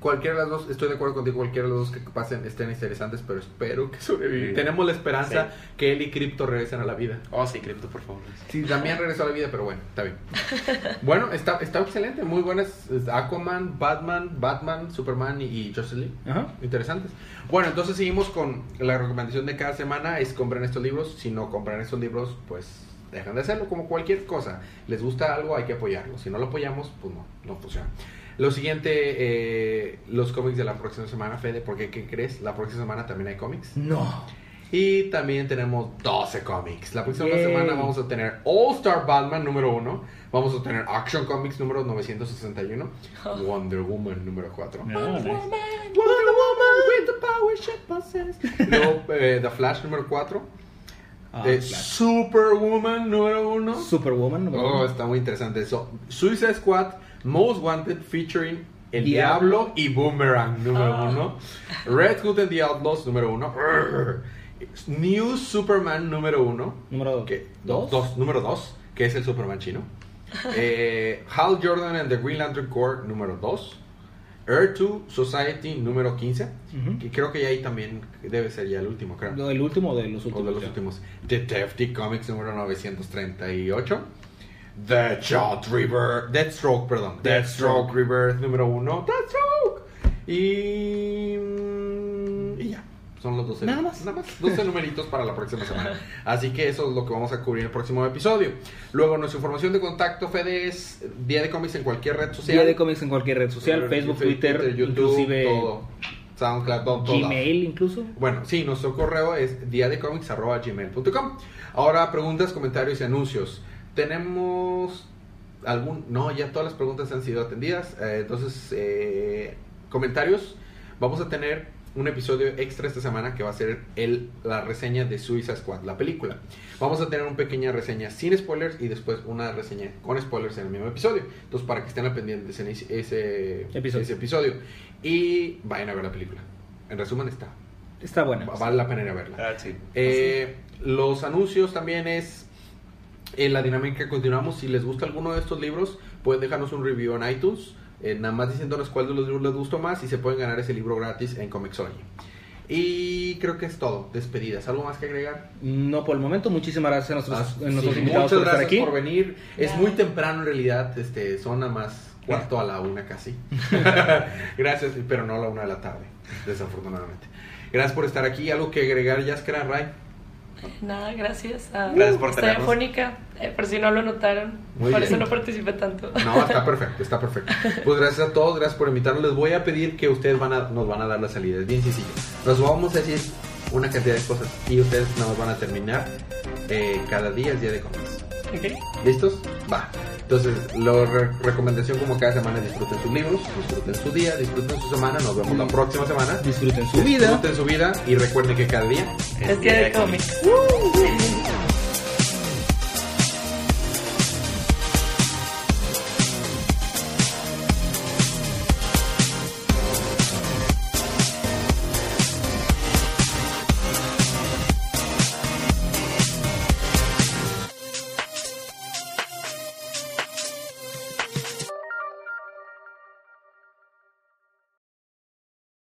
[SPEAKER 1] Cualquiera de las dos, estoy de acuerdo contigo, cualquiera de las dos que pasen estén interesantes, pero espero que sobrevivan.
[SPEAKER 4] Sí.
[SPEAKER 1] Tenemos la esperanza
[SPEAKER 4] Sí.
[SPEAKER 1] que él y Crypto regresen a la vida.
[SPEAKER 4] Oh, sí, Crypto, por favor.
[SPEAKER 1] Sí, también regresó a la vida, pero bueno, está bien. Bueno, está, está excelente, muy buenas. Aquaman, Batman, Batman, Superman y, y Justice League.
[SPEAKER 2] Ajá.
[SPEAKER 1] Interesantes. Bueno, entonces seguimos con la recomendación de cada semana, es compren estos libros. Si no compran estos libros, pues dejan de hacerlo como cualquier cosa. Les gusta algo, hay que apoyarlo. Si no lo apoyamos, pues no, no funciona. Lo siguiente, eh, los cómics de la próxima semana, Fede, porque ¿qué crees? La próxima semana también hay cómics.
[SPEAKER 2] No.
[SPEAKER 1] Y también tenemos 12 cómics. La próxima
[SPEAKER 2] Yay.
[SPEAKER 1] semana vamos a tener All Star Batman número 1. Vamos a tener Action Comics número 961. Wonder Woman número 4.
[SPEAKER 2] No,
[SPEAKER 1] Wonder
[SPEAKER 2] nice.
[SPEAKER 1] Woman with the power she possesses. Luego eh, The Flash número 4.
[SPEAKER 2] Ah,
[SPEAKER 1] Eh. Superwoman número 1.
[SPEAKER 2] Superwoman. número
[SPEAKER 1] Oh,
[SPEAKER 2] uno.
[SPEAKER 1] está muy interesante eso. Suicide Squad Most Wanted featuring El
[SPEAKER 2] Diablo.
[SPEAKER 1] Diablo, y Boomerang número
[SPEAKER 3] Ah.
[SPEAKER 1] 1. Red Hood and the Outlaws número 1. New Superman número 1.
[SPEAKER 2] Número
[SPEAKER 1] Que,
[SPEAKER 2] dos.
[SPEAKER 1] dos, número 2, que es el Superman chino. Eh, Hal Jordan and the Green Lantern Corps número 2. Earth 2 Society número 15.
[SPEAKER 2] Ujú.
[SPEAKER 1] Que creo que ya ahí también debe ser ya el último, creo.
[SPEAKER 2] El último de los
[SPEAKER 1] O
[SPEAKER 2] últimos.
[SPEAKER 1] de los últimos. Detective Comics número 938. Deathshot River. Deathstroke, perdón. Deathstroke River número 1. Deathstroke. Y. mm, Y ya. Son los 12.
[SPEAKER 2] Nada más.
[SPEAKER 1] Nada más. 12 numeritos para la próxima semana. Así que eso es lo que vamos a cubrir en el próximo episodio. Luego, nuestra información de contacto, Fede, es Día de Cómics en cualquier red social.
[SPEAKER 2] Día de cómics en cualquier red social, Facebook, Twitter, inclusive
[SPEAKER 1] todo. SoundCloud, todo. todo.
[SPEAKER 2] Gmail incluso.
[SPEAKER 1] Bueno, sí, nuestro correo es diadecomics.gmail.com. Ahora, preguntas, comentarios y anuncios. Tenemos algún... No, ya todas las preguntas han sido atendidas. Eh, entonces, eh, comentarios. Vamos a tener un episodio extra esta semana que va a ser el, la reseña de Suiza Squad, la película. Vamos a tener una pequeña reseña sin spoilers y después una reseña con spoilers en el mismo episodio. Entonces, para que estén al pendientes en ese, ese,
[SPEAKER 2] Episodio.
[SPEAKER 1] ese episodio. Y vayan a ver la película. En resumen, está.
[SPEAKER 2] Está buena.
[SPEAKER 1] Vale la pena ir a verla.
[SPEAKER 4] Ah, sí.
[SPEAKER 1] Eh, los anuncios también es en la dinámica que continuamos. Si les gusta alguno de estos libros, pueden dejarnos un review en iTunes. eh, nada más diciéndonos cuál de los libros les gustó más y se pueden ganar ese libro gratis en Comixology. Y creo que es todo. Despedidas. ¿Algo más que agregar?
[SPEAKER 2] No por el momento. Muchísimas gracias a nuestros,
[SPEAKER 1] Ah,
[SPEAKER 2] a nuestros
[SPEAKER 1] sí,
[SPEAKER 2] invitados
[SPEAKER 1] muchas
[SPEAKER 2] por estar
[SPEAKER 1] gracias
[SPEAKER 2] aquí.
[SPEAKER 1] por venir. Es muy temprano en realidad. Este, son nada más cuarto a la una casi. gracias, pero no a la una de la tarde, desafortunadamente. Gracias por estar aquí. ¿Algo que agregar, Yaskara, Ray?
[SPEAKER 3] Nada, gracias a
[SPEAKER 4] Gracias por
[SPEAKER 3] afónica, eh, por si no lo notaron.
[SPEAKER 1] Muy
[SPEAKER 3] por
[SPEAKER 1] bien.
[SPEAKER 3] eso no participé tanto.
[SPEAKER 1] No, está perfecto, está perfecto. Pues gracias a todos, gracias por invitarnos. Les voy a pedir que ustedes van a, nos van a dar la salida. Es bien sencillo. Nos vamos a decir una cantidad de cosas y ustedes nos van a terminar eh, cada día el día de cómics. ¿Listos? Va. Entonces, la re- recomendación como cada semana, disfruten sus libros, disfruten su día, disfruten su semana. Nos vemos la próxima semana.
[SPEAKER 2] Disfruten su vida.
[SPEAKER 1] Disfruten su vida y recuerden que cada día
[SPEAKER 3] Es día de cómics.